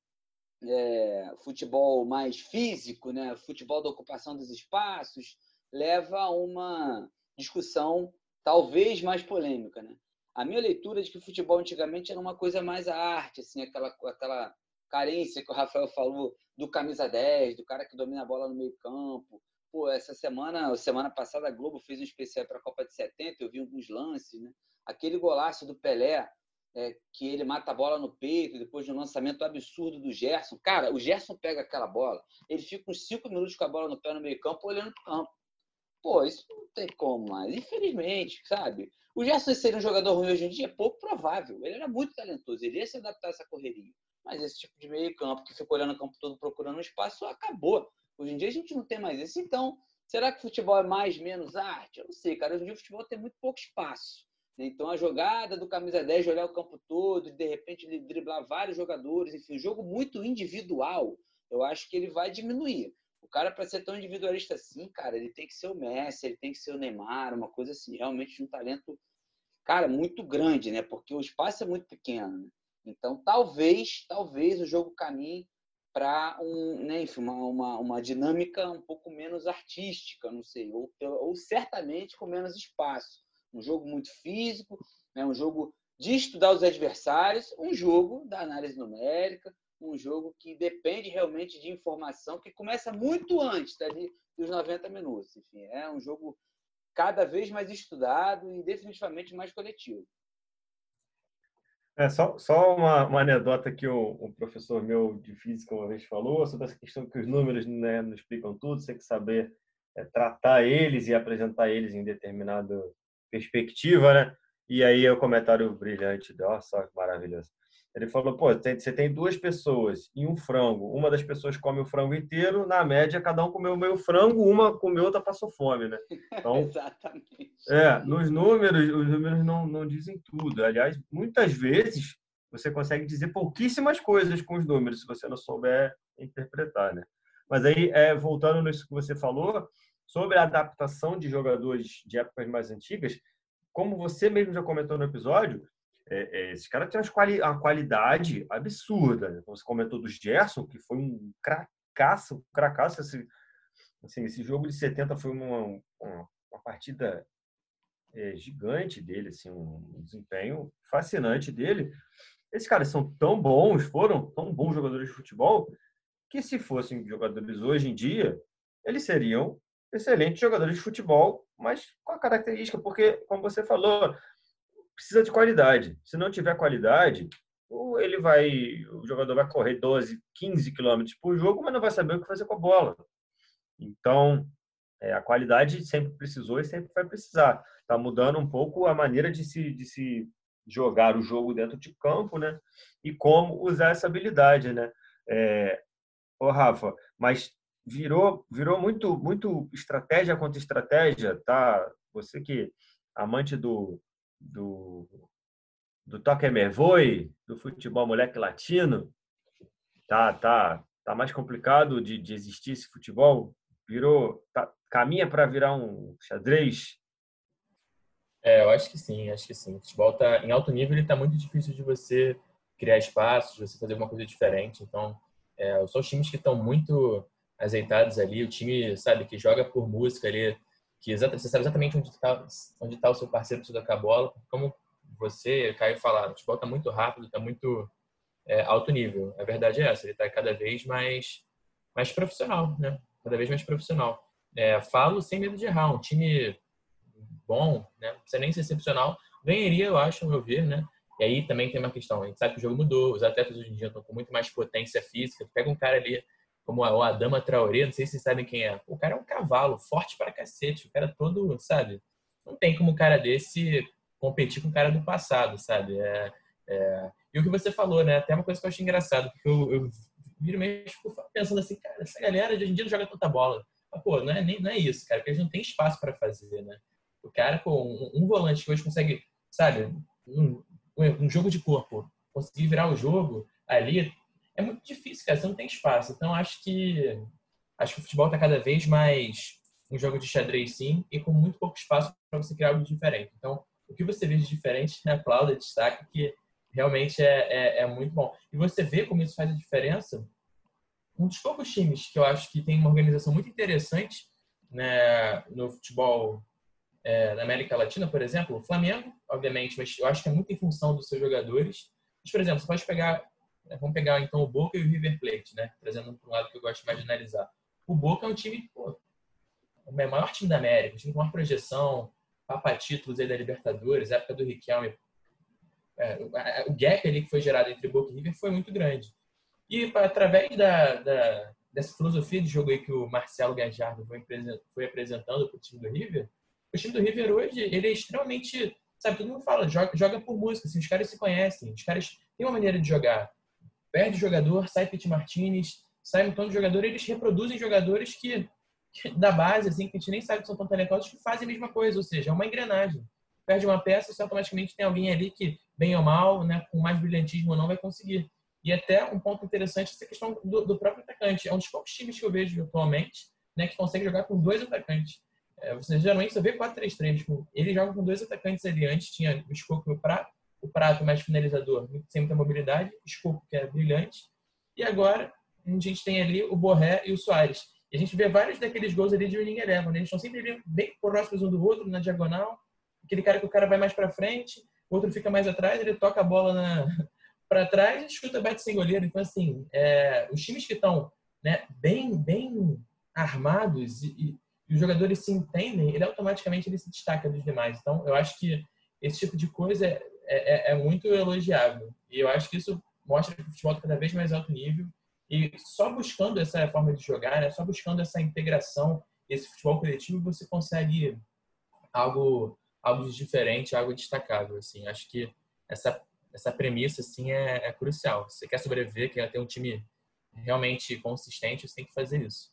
é, futebol mais físico, né, futebol da ocupação dos espaços, leva a uma discussão talvez mais polêmica. Né? A minha leitura de que o futebol antigamente era uma coisa mais arte, assim, aquela, aquela carência que o Rafael falou do camisa 10, do cara que domina a bola no meio campo. Pô, essa semana, semana passada, a Globo fez um especial para a Copa de 70, eu vi alguns lances, né? Aquele golaço do Pelé, é, que ele mata a bola no peito depois de um lançamento absurdo do Gerson. Cara, o Gerson pega aquela bola, ele fica uns cinco minutos com a bola no pé no meio campo, olhando para o campo. Pô, isso não tem como mais. Infelizmente, sabe? O Gerson ser um jogador ruim hoje em dia é pouco provável. Ele era muito talentoso, ele ia se adaptar a essa correria. Mas esse tipo de meio campo que fica olhando o campo todo procurando um espaço, acabou. Hoje em dia a gente não tem mais isso. Então, será que futebol é mais, menos arte? Eu não sei, cara. Hoje em dia o futebol tem muito pouco espaço. Então, a jogada do camisa 10 de olhar o campo todo, de repente driblar vários jogadores, enfim, um jogo muito individual, eu acho que ele vai diminuir. O cara, para ser tão individualista assim, cara, ele tem que ser o Messi, ele tem que ser o Neymar, uma coisa assim, realmente um talento, cara, muito grande, né? Porque o espaço é muito pequeno. Né? Então, talvez, talvez o jogo caminhe para um, né, enfim, uma, uma, uma, dinâmica um pouco menos artística, não sei, ou, ou certamente com menos espaço. Um jogo muito físico, né, um jogo de estudar os adversários, um jogo da análise numérica, um jogo que depende realmente de informação, que começa muito antes dali dos 90 minutos. Enfim, é um jogo cada vez mais estudado e definitivamente mais coletivo. É, só, só uma, uma anedota que o, professor meu de física uma vez falou sobre essa questão que os números né, não explicam tudo, você tem que saber é, tratar eles e apresentar eles em determinada perspectiva, né? E aí é o comentário brilhante, nossa, que maravilhoso. Ele falou, pô, você tem duas pessoas e um frango. Uma das pessoas come o frango inteiro, na média, cada um comeu meio frango, uma comeu, outra passou fome, né? Então, Exatamente. É, nos números, os números não, não dizem tudo. Aliás, muitas vezes você consegue dizer pouquíssimas coisas com os números, se você não souber interpretar, né? Mas aí, é, voltando nisso que você falou, sobre a adaptação de jogadores de épocas mais antigas, como você mesmo já comentou no episódio, é, é, têm quali uma qualidade absurda. Né? Você comentou do Gerson, que foi um cracaço, um cracaço. Esse, assim, esse jogo de 70 foi uma, uma, uma partida é, gigante dele, assim, um desempenho fascinante dele. Esses caras são tão bons, foram tão bons jogadores de futebol, que se fossem jogadores hoje em dia, eles seriam excelentes jogadores de futebol, mas com a característica, porque, como você falou, precisa de qualidade. Se não tiver qualidade, ele vai, o jogador vai correr 12, 15 quilômetros por jogo, mas não vai saber o que fazer com a bola. Então, é, a qualidade sempre precisou e sempre vai precisar. Está mudando um pouco a maneira de se, de se jogar o jogo dentro de campo, né? E como usar essa habilidade, né? É, ô Rafa, mas virou virou muito muito estratégia contra estratégia, tá? Você que amante do do, do Toque Mervoi, do futebol moleque latino, tá, tá, tá mais complicado de, de existir esse futebol? Virou, tá, caminha para virar um xadrez? É, eu acho que sim, acho que sim. O futebol tá em alto nível, ele tá muito difícil de você criar espaços, você fazer alguma coisa diferente. Então, é, são os times que estão muito azeitados ali, o time, sabe, que joga por música ali, que exatamente, você sabe exatamente onde está onde tá o seu parceiro para tocar a bola. Como você, Caio, falaram, o futebol está muito rápido, está muito é, alto nível. A verdade é essa, ele está cada vez mais, mais profissional, né? Cada vez mais profissional. É, falo sem medo de errar, um time bom, né? Não precisa nem ser excepcional, ganharia, eu acho, ao meu ver, né? E aí também tem uma questão, a gente sabe que o jogo mudou, os atletas hoje em dia estão com muito mais potência física. Pega um cara ali como o Adama Traoré, não sei se vocês sabem quem é. O cara é um cavalo, forte para cacete. O cara todo, sabe? Não tem como um cara desse competir com o cara do passado, sabe? É, é... E o que você falou, né? Até uma coisa que eu achei engraçado, porque eu, eu viro mesmo fico pensando assim, cara, essa galera de hoje em dia não joga tanta bola. Mas, pô, não é, nem, não é isso, cara, porque eles não tem espaço para fazer, né? O cara com um, um, volante que hoje consegue, sabe, um, um jogo de corpo, conseguir virar o jogo ali, é muito difícil, cara. Você não tem espaço. Então, acho que acho que o futebol está cada vez mais um jogo de xadrez, sim, e com muito pouco espaço para você criar algo diferente. Então, o que você vê de diferente, né, aplauda, destaca que realmente é, é, é, muito bom. E você vê como isso faz a diferença. Um dos poucos times que eu acho que tem uma organização muito interessante né, no futebol é, na América Latina, por exemplo, o Flamengo, obviamente, mas eu acho que é muito em função dos seus jogadores. Mas, por exemplo, você pode pegar? Vamos pegar então o Boca e o River Plate, né? Trazendo para um lado que eu gosto mais de analisar. O Boca é um time, pô, o maior time da América, um time com maior projeção, papa títulos aí da Libertadores, época do Riquelme. É, o gap ali que foi gerado entre Boca e River foi muito grande. E através da, da, dessa filosofia de jogo aí que o Marcelo Gajardo foi, foi apresentando para o time do River, o time do River hoje ele é extremamente, sabe, todo mundo fala, joga, joga por música, assim, os caras se conhecem, os caras têm uma maneira de jogar perde jogador, sai Pete Martinez, sai um montão de jogador, eles reproduzem jogadores que, que, da base, assim, que a gente nem sabe que são tão talentosos, que fazem a mesma coisa, ou seja, é uma engrenagem. Perde uma peça, você automaticamente tem alguém ali que, bem ou mal, né, com mais brilhantismo ou não, vai conseguir. E até um ponto interessante essa questão do, do, próprio atacante. É um dos poucos times que eu vejo atualmente né, que consegue jogar com dois atacantes. É, você geralmente você vê 4-3-3. Tipo, ele joga com dois atacantes ali. Antes tinha o Escoco e o Prato. O Prato mais finalizador, sem muita mobilidade, Scoop, que é brilhante, e agora a gente tem ali o Borré e o Soares. E a gente vê vários daqueles gols ali de winning eleven, né? eles estão sempre bem próximos um do outro, na diagonal, aquele cara que o cara vai mais para frente, o outro fica mais atrás, ele toca a bola para trás e chuta, bate sem goleiro. Então, assim, é, os times que estão né, bem, bem armados e, e, os jogadores se entendem, ele automaticamente ele se destaca dos demais. Então, eu acho que esse tipo de coisa é, é, é muito elogiável. E eu acho que isso mostra que o futebol está cada vez mais alto nível. E só buscando essa forma de jogar, né, só buscando essa integração, esse futebol coletivo, você consegue algo algo diferente, algo destacável. Assim, acho que essa essa premissa assim é, é crucial. Se você quer sobreviver, quer ter um time realmente consistente, você tem que fazer isso.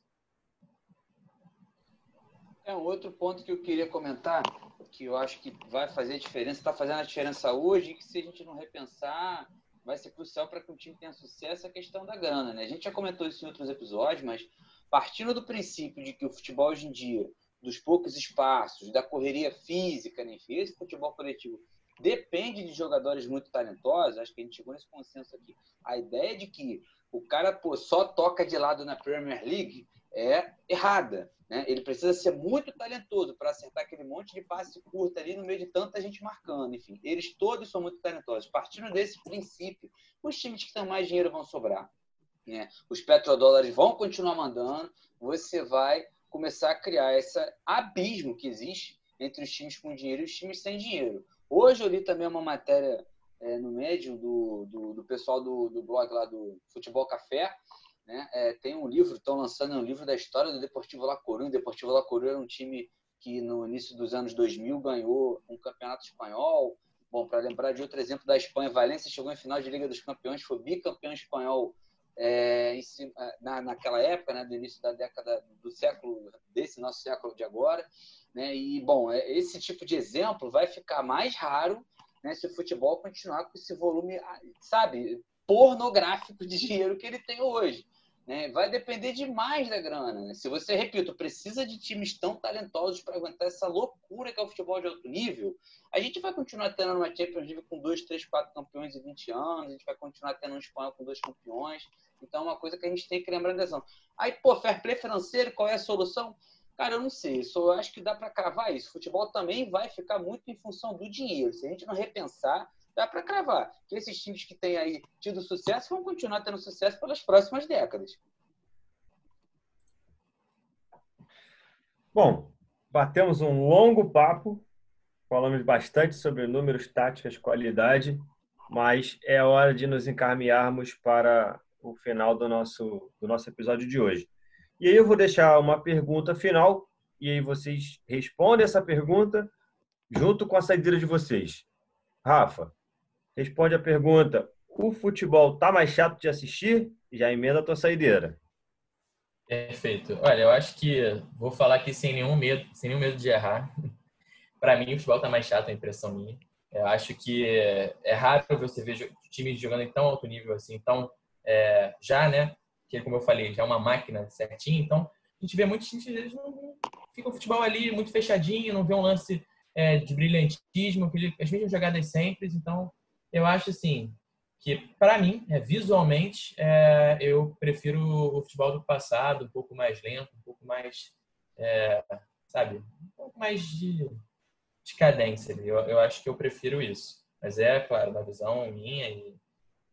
É um outro ponto que eu queria comentar, que eu acho que vai fazer diferença, está fazendo a diferença hoje, e que se a gente não repensar, vai ser crucial para que o time tenha sucesso, a questão da grana. Né? A gente já comentou isso em outros episódios, mas partindo do princípio de que o futebol hoje em dia, dos poucos espaços, da correria física, né? enfim, esse futebol coletivo depende de jogadores muito talentosos, acho que a gente chegou nesse consenso aqui. A ideia de que o cara pô, só toca de lado na Premier League é errada. Né? Ele precisa ser muito talentoso para acertar aquele monte de passe curto ali no meio de tanta gente marcando. Enfim, eles todos são muito talentosos. Partindo desse princípio, os times que têm mais dinheiro vão sobrar. Né? Os petrodólares vão continuar mandando. Você vai começar a criar esse abismo que existe entre os times com dinheiro e os times sem dinheiro. Hoje eu li também uma matéria é, no Medium do, do, do pessoal do, do, blog lá do Futebol Café. Né? É, tem um livro, estão lançando um livro da história do Deportivo La Coruña. O Deportivo La Coruña era um time que no início dos anos 2000 ganhou um campeonato espanhol. Bom, para lembrar de outro exemplo da Espanha, Valência chegou em final de Liga dos Campeões, foi bicampeão espanhol é, cima, é, na, naquela época, né, do início da década do século desse nosso século de agora, né? E bom, é, esse tipo de exemplo vai ficar mais raro né, se o futebol continuar com esse volume, ah, sabe, pornográfico de dinheiro que ele tem hoje. Né? Vai depender demais da grana. Né? Se você, repito, precisa de times tão talentosos para aguentar essa loucura que é o futebol de alto nível, a gente vai continuar tendo uma Champions League com dois, três, quatro campeões em 20 anos, a gente vai continuar tendo um espanhol com dois campeões. Então é uma coisa que a gente tem que lembrar atenção. Aí, pô, fair play financeiro, qual é a solução? Cara, eu não sei. Só acho que dá para cravar isso. O futebol também vai ficar muito em função do dinheiro. Se a gente não repensar, dá para cravar que esses times que têm aí tido sucesso vão continuar tendo sucesso pelas próximas décadas. Bom, batemos um longo papo, falamos bastante sobre números, táticas, qualidade, mas é hora de nos encaminharmos para o final do nosso, do nosso episódio de hoje. E aí eu vou deixar uma pergunta final e aí vocês respondem essa pergunta junto com a saideira de vocês. Rafa, responde a pergunta: o futebol tá mais chato de assistir? Já emenda a tua saideira. Perfeito. Olha, eu acho que vou falar aqui sem nenhum medo, sem nenhum medo de errar. Para mim, o futebol tá mais chato, a impressão minha. Eu acho que é raro você ver times jogando em tão alto nível assim. Então, é, já, né? que como eu falei, já é uma máquina certinha, então a gente vê muitos times eles não ficam o futebol ali muito fechadinho, não vê um lance é, de brilhantismo, as mesmas jogadas sempre, então eu acho assim que para mim, é, visualmente, é, eu prefiro o futebol do passado, um pouco mais lento, um pouco mais, é, sabe, um pouco mais de, de cadência. Eu, eu acho que eu prefiro isso. Mas é, claro, uma visão minha e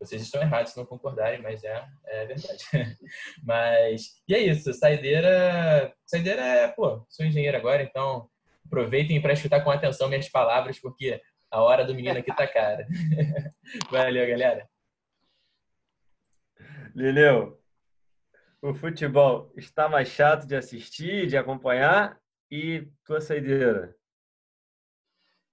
vocês estão errados se não concordarem, mas é, é verdade. mas, e é isso, saideira. Saideira é, pô, sou engenheiro agora, então aproveitem para escutar com atenção minhas palavras, porque a hora do menino aqui tá cara. Valeu, galera. Lileu, o futebol está mais chato de assistir, de acompanhar e tua saideira?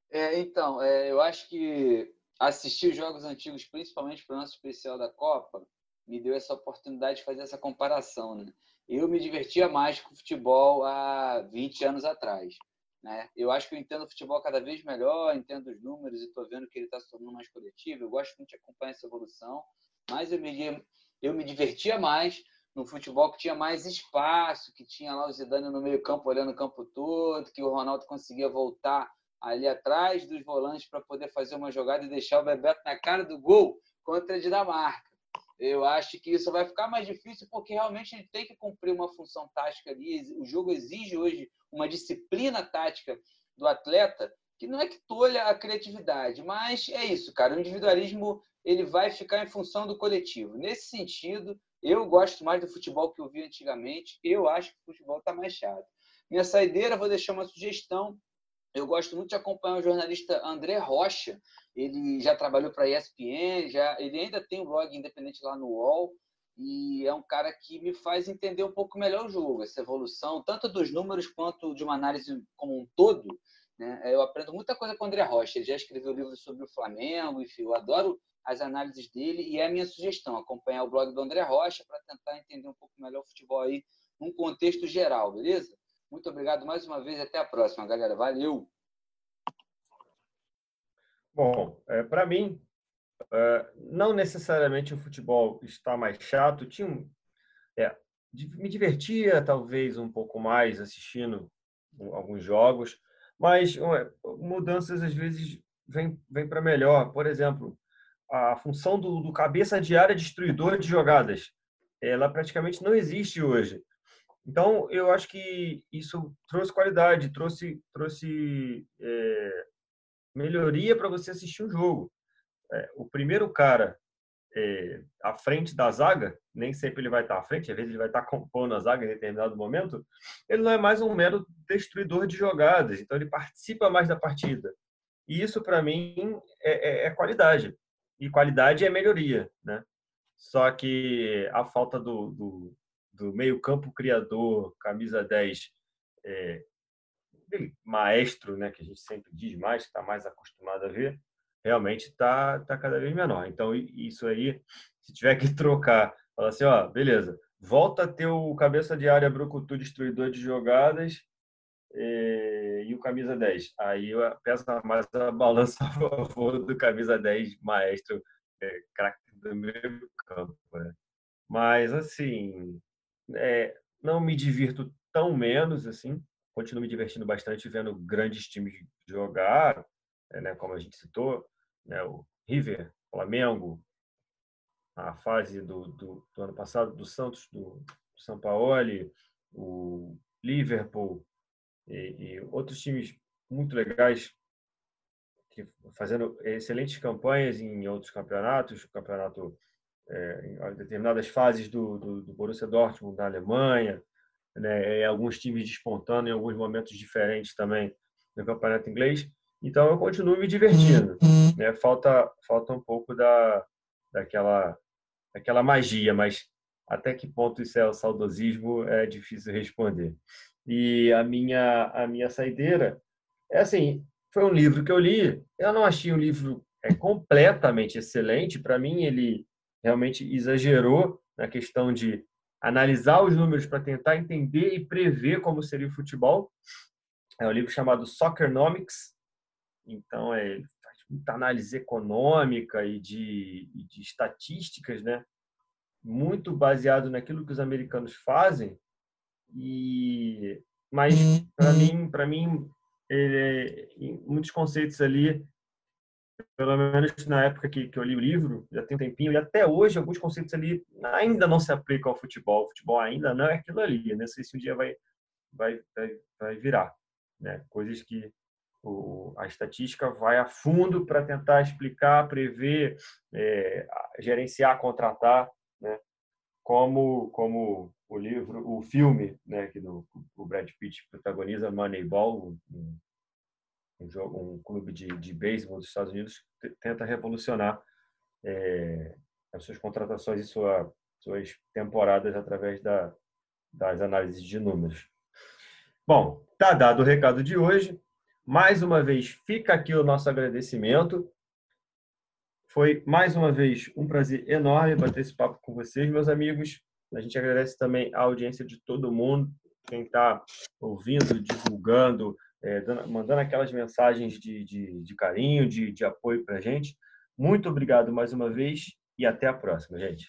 É, então, é, eu acho que assistir os jogos antigos, principalmente para o nosso especial da Copa, me deu essa oportunidade de fazer essa comparação. Né? Eu me divertia mais com o futebol há 20 anos atrás. Né? Eu acho que eu entendo o futebol cada vez melhor, entendo os números e estou vendo que ele está se tornando mais coletivo. Eu gosto muito de acompanhar essa evolução, mas eu me, eu me divertia mais no futebol que tinha mais espaço, que tinha lá o Zidane no meio campo olhando o campo todo, que o Ronaldo conseguia voltar ali atrás dos volantes para poder fazer uma jogada e deixar o Bebeto na cara do gol contra a Dinamarca. Eu acho que isso vai ficar mais difícil porque realmente ele tem que cumprir uma função tática ali. O jogo exige hoje uma disciplina tática do atleta que não é que tolha a criatividade, mas é isso, cara. O individualismo ele vai ficar em função do coletivo. Nesse sentido, eu gosto mais do futebol que eu vi antigamente. Eu acho que o futebol está mais chato. Minha saideira, vou deixar uma sugestão. Eu gosto muito de acompanhar o jornalista André Rocha. Ele já trabalhou para a ESPN, já, ele ainda tem um blog independente lá no UOL. E é um cara que me faz entender um pouco melhor o jogo, essa evolução, tanto dos números quanto de uma análise como um todo. Né? Eu aprendo muita coisa com o André Rocha. Ele já escreveu livro sobre o Flamengo, enfim, eu adoro as análises dele e é a minha sugestão, acompanhar o blog do André Rocha para tentar entender um pouco melhor o futebol aí num contexto geral, beleza? Muito obrigado mais uma vez. Até a próxima, galera. Valeu! Bom, é, para mim, não necessariamente o futebol está mais chato. Tinha um, é, me divertia talvez um pouco mais assistindo alguns jogos, mas mudanças às vezes vêm vem para melhor. Por exemplo, a função do, do cabeça de área destruidor de jogadas, ela praticamente não existe hoje. Então, eu acho que isso trouxe qualidade, trouxe, trouxe é, melhoria para você assistir um jogo. É, o primeiro cara é, à frente da zaga, nem sempre ele vai estar à frente, às vezes ele vai estar compondo a zaga em determinado momento, ele não é mais um mero destruidor de jogadas, então ele participa mais da partida. E isso, para mim, é, é, é, qualidade. E qualidade é melhoria, né? Só que a falta do, do do meio-campo criador, camisa 10, é, maestro, né, que a gente sempre diz mais, está mais acostumado a ver, realmente está tá cada vez menor. Então, isso aí, se tiver que trocar, falar assim, ó, beleza, volta a ter o cabeça de área Brucutu destruidor de jogadas e, e o camisa 10. Aí pesa mais a balança a favor do camisa 10 maestro, é, craque do meio campo. Né? Mas, assim, é, não me divirto tão menos assim. Continuo me divertindo bastante vendo grandes times jogar, né, como a gente citou, né, o River, Flamengo, a fase do, do, do ano passado do Santos, do, São Paulo, o Liverpool e, e outros times muito legais que fazendo excelentes campanhas em outros campeonatos, campeonato é, em determinadas fases do, do, do, Borussia Dortmund da Alemanha, né, alguns times despontando em alguns momentos diferentes também no campeonato inglês. Então eu continuo me divertindo. Né? Falta falta um pouco da daquela daquela magia, mas até que ponto isso é o saudosismo é difícil responder. E a minha a minha saideira é assim, foi um livro que eu li. Eu não achei um livro é completamente excelente. Para mim ele realmente exagerou na questão de analisar os números para tentar entender e prever como seria o futebol. É um livro chamado Soccernomics. Então, é, faz muita análise econômica e de, e de estatísticas, né? muito baseado naquilo que os americanos fazem. E mas para mim, para mim, ele, muitos conceitos ali pelo menos na época que, que eu li o livro, já tem um tempinho, e até hoje alguns conceitos ali ainda não se aplicam ao futebol. O futebol ainda não é aquilo ali. Não sei se um dia vai, vai, vai, vai virar. Né? Coisas que o, a estatística vai a fundo para tentar explicar, prever, é, gerenciar, contratar, né? como, como o livro, o filme né, que do, o Brad Pitt protagoniza, Moneyball, um, um, jogo, um clube de, de beisebol dos Estados Unidos tenta revolucionar é, as suas contratações e sua, suas temporadas através da, das análises de números. Bom, tá dado o recado de hoje. Mais uma vez, fica aqui o nosso agradecimento. Foi mais uma vez um prazer enorme bater esse papo com vocês, meus amigos. A gente agradece também a audiência de todo mundo, quem está ouvindo, divulgando, é, dando, mandando aquelas mensagens de, de, de carinho, de, de apoio para a gente. Muito obrigado mais uma vez e até a próxima, gente.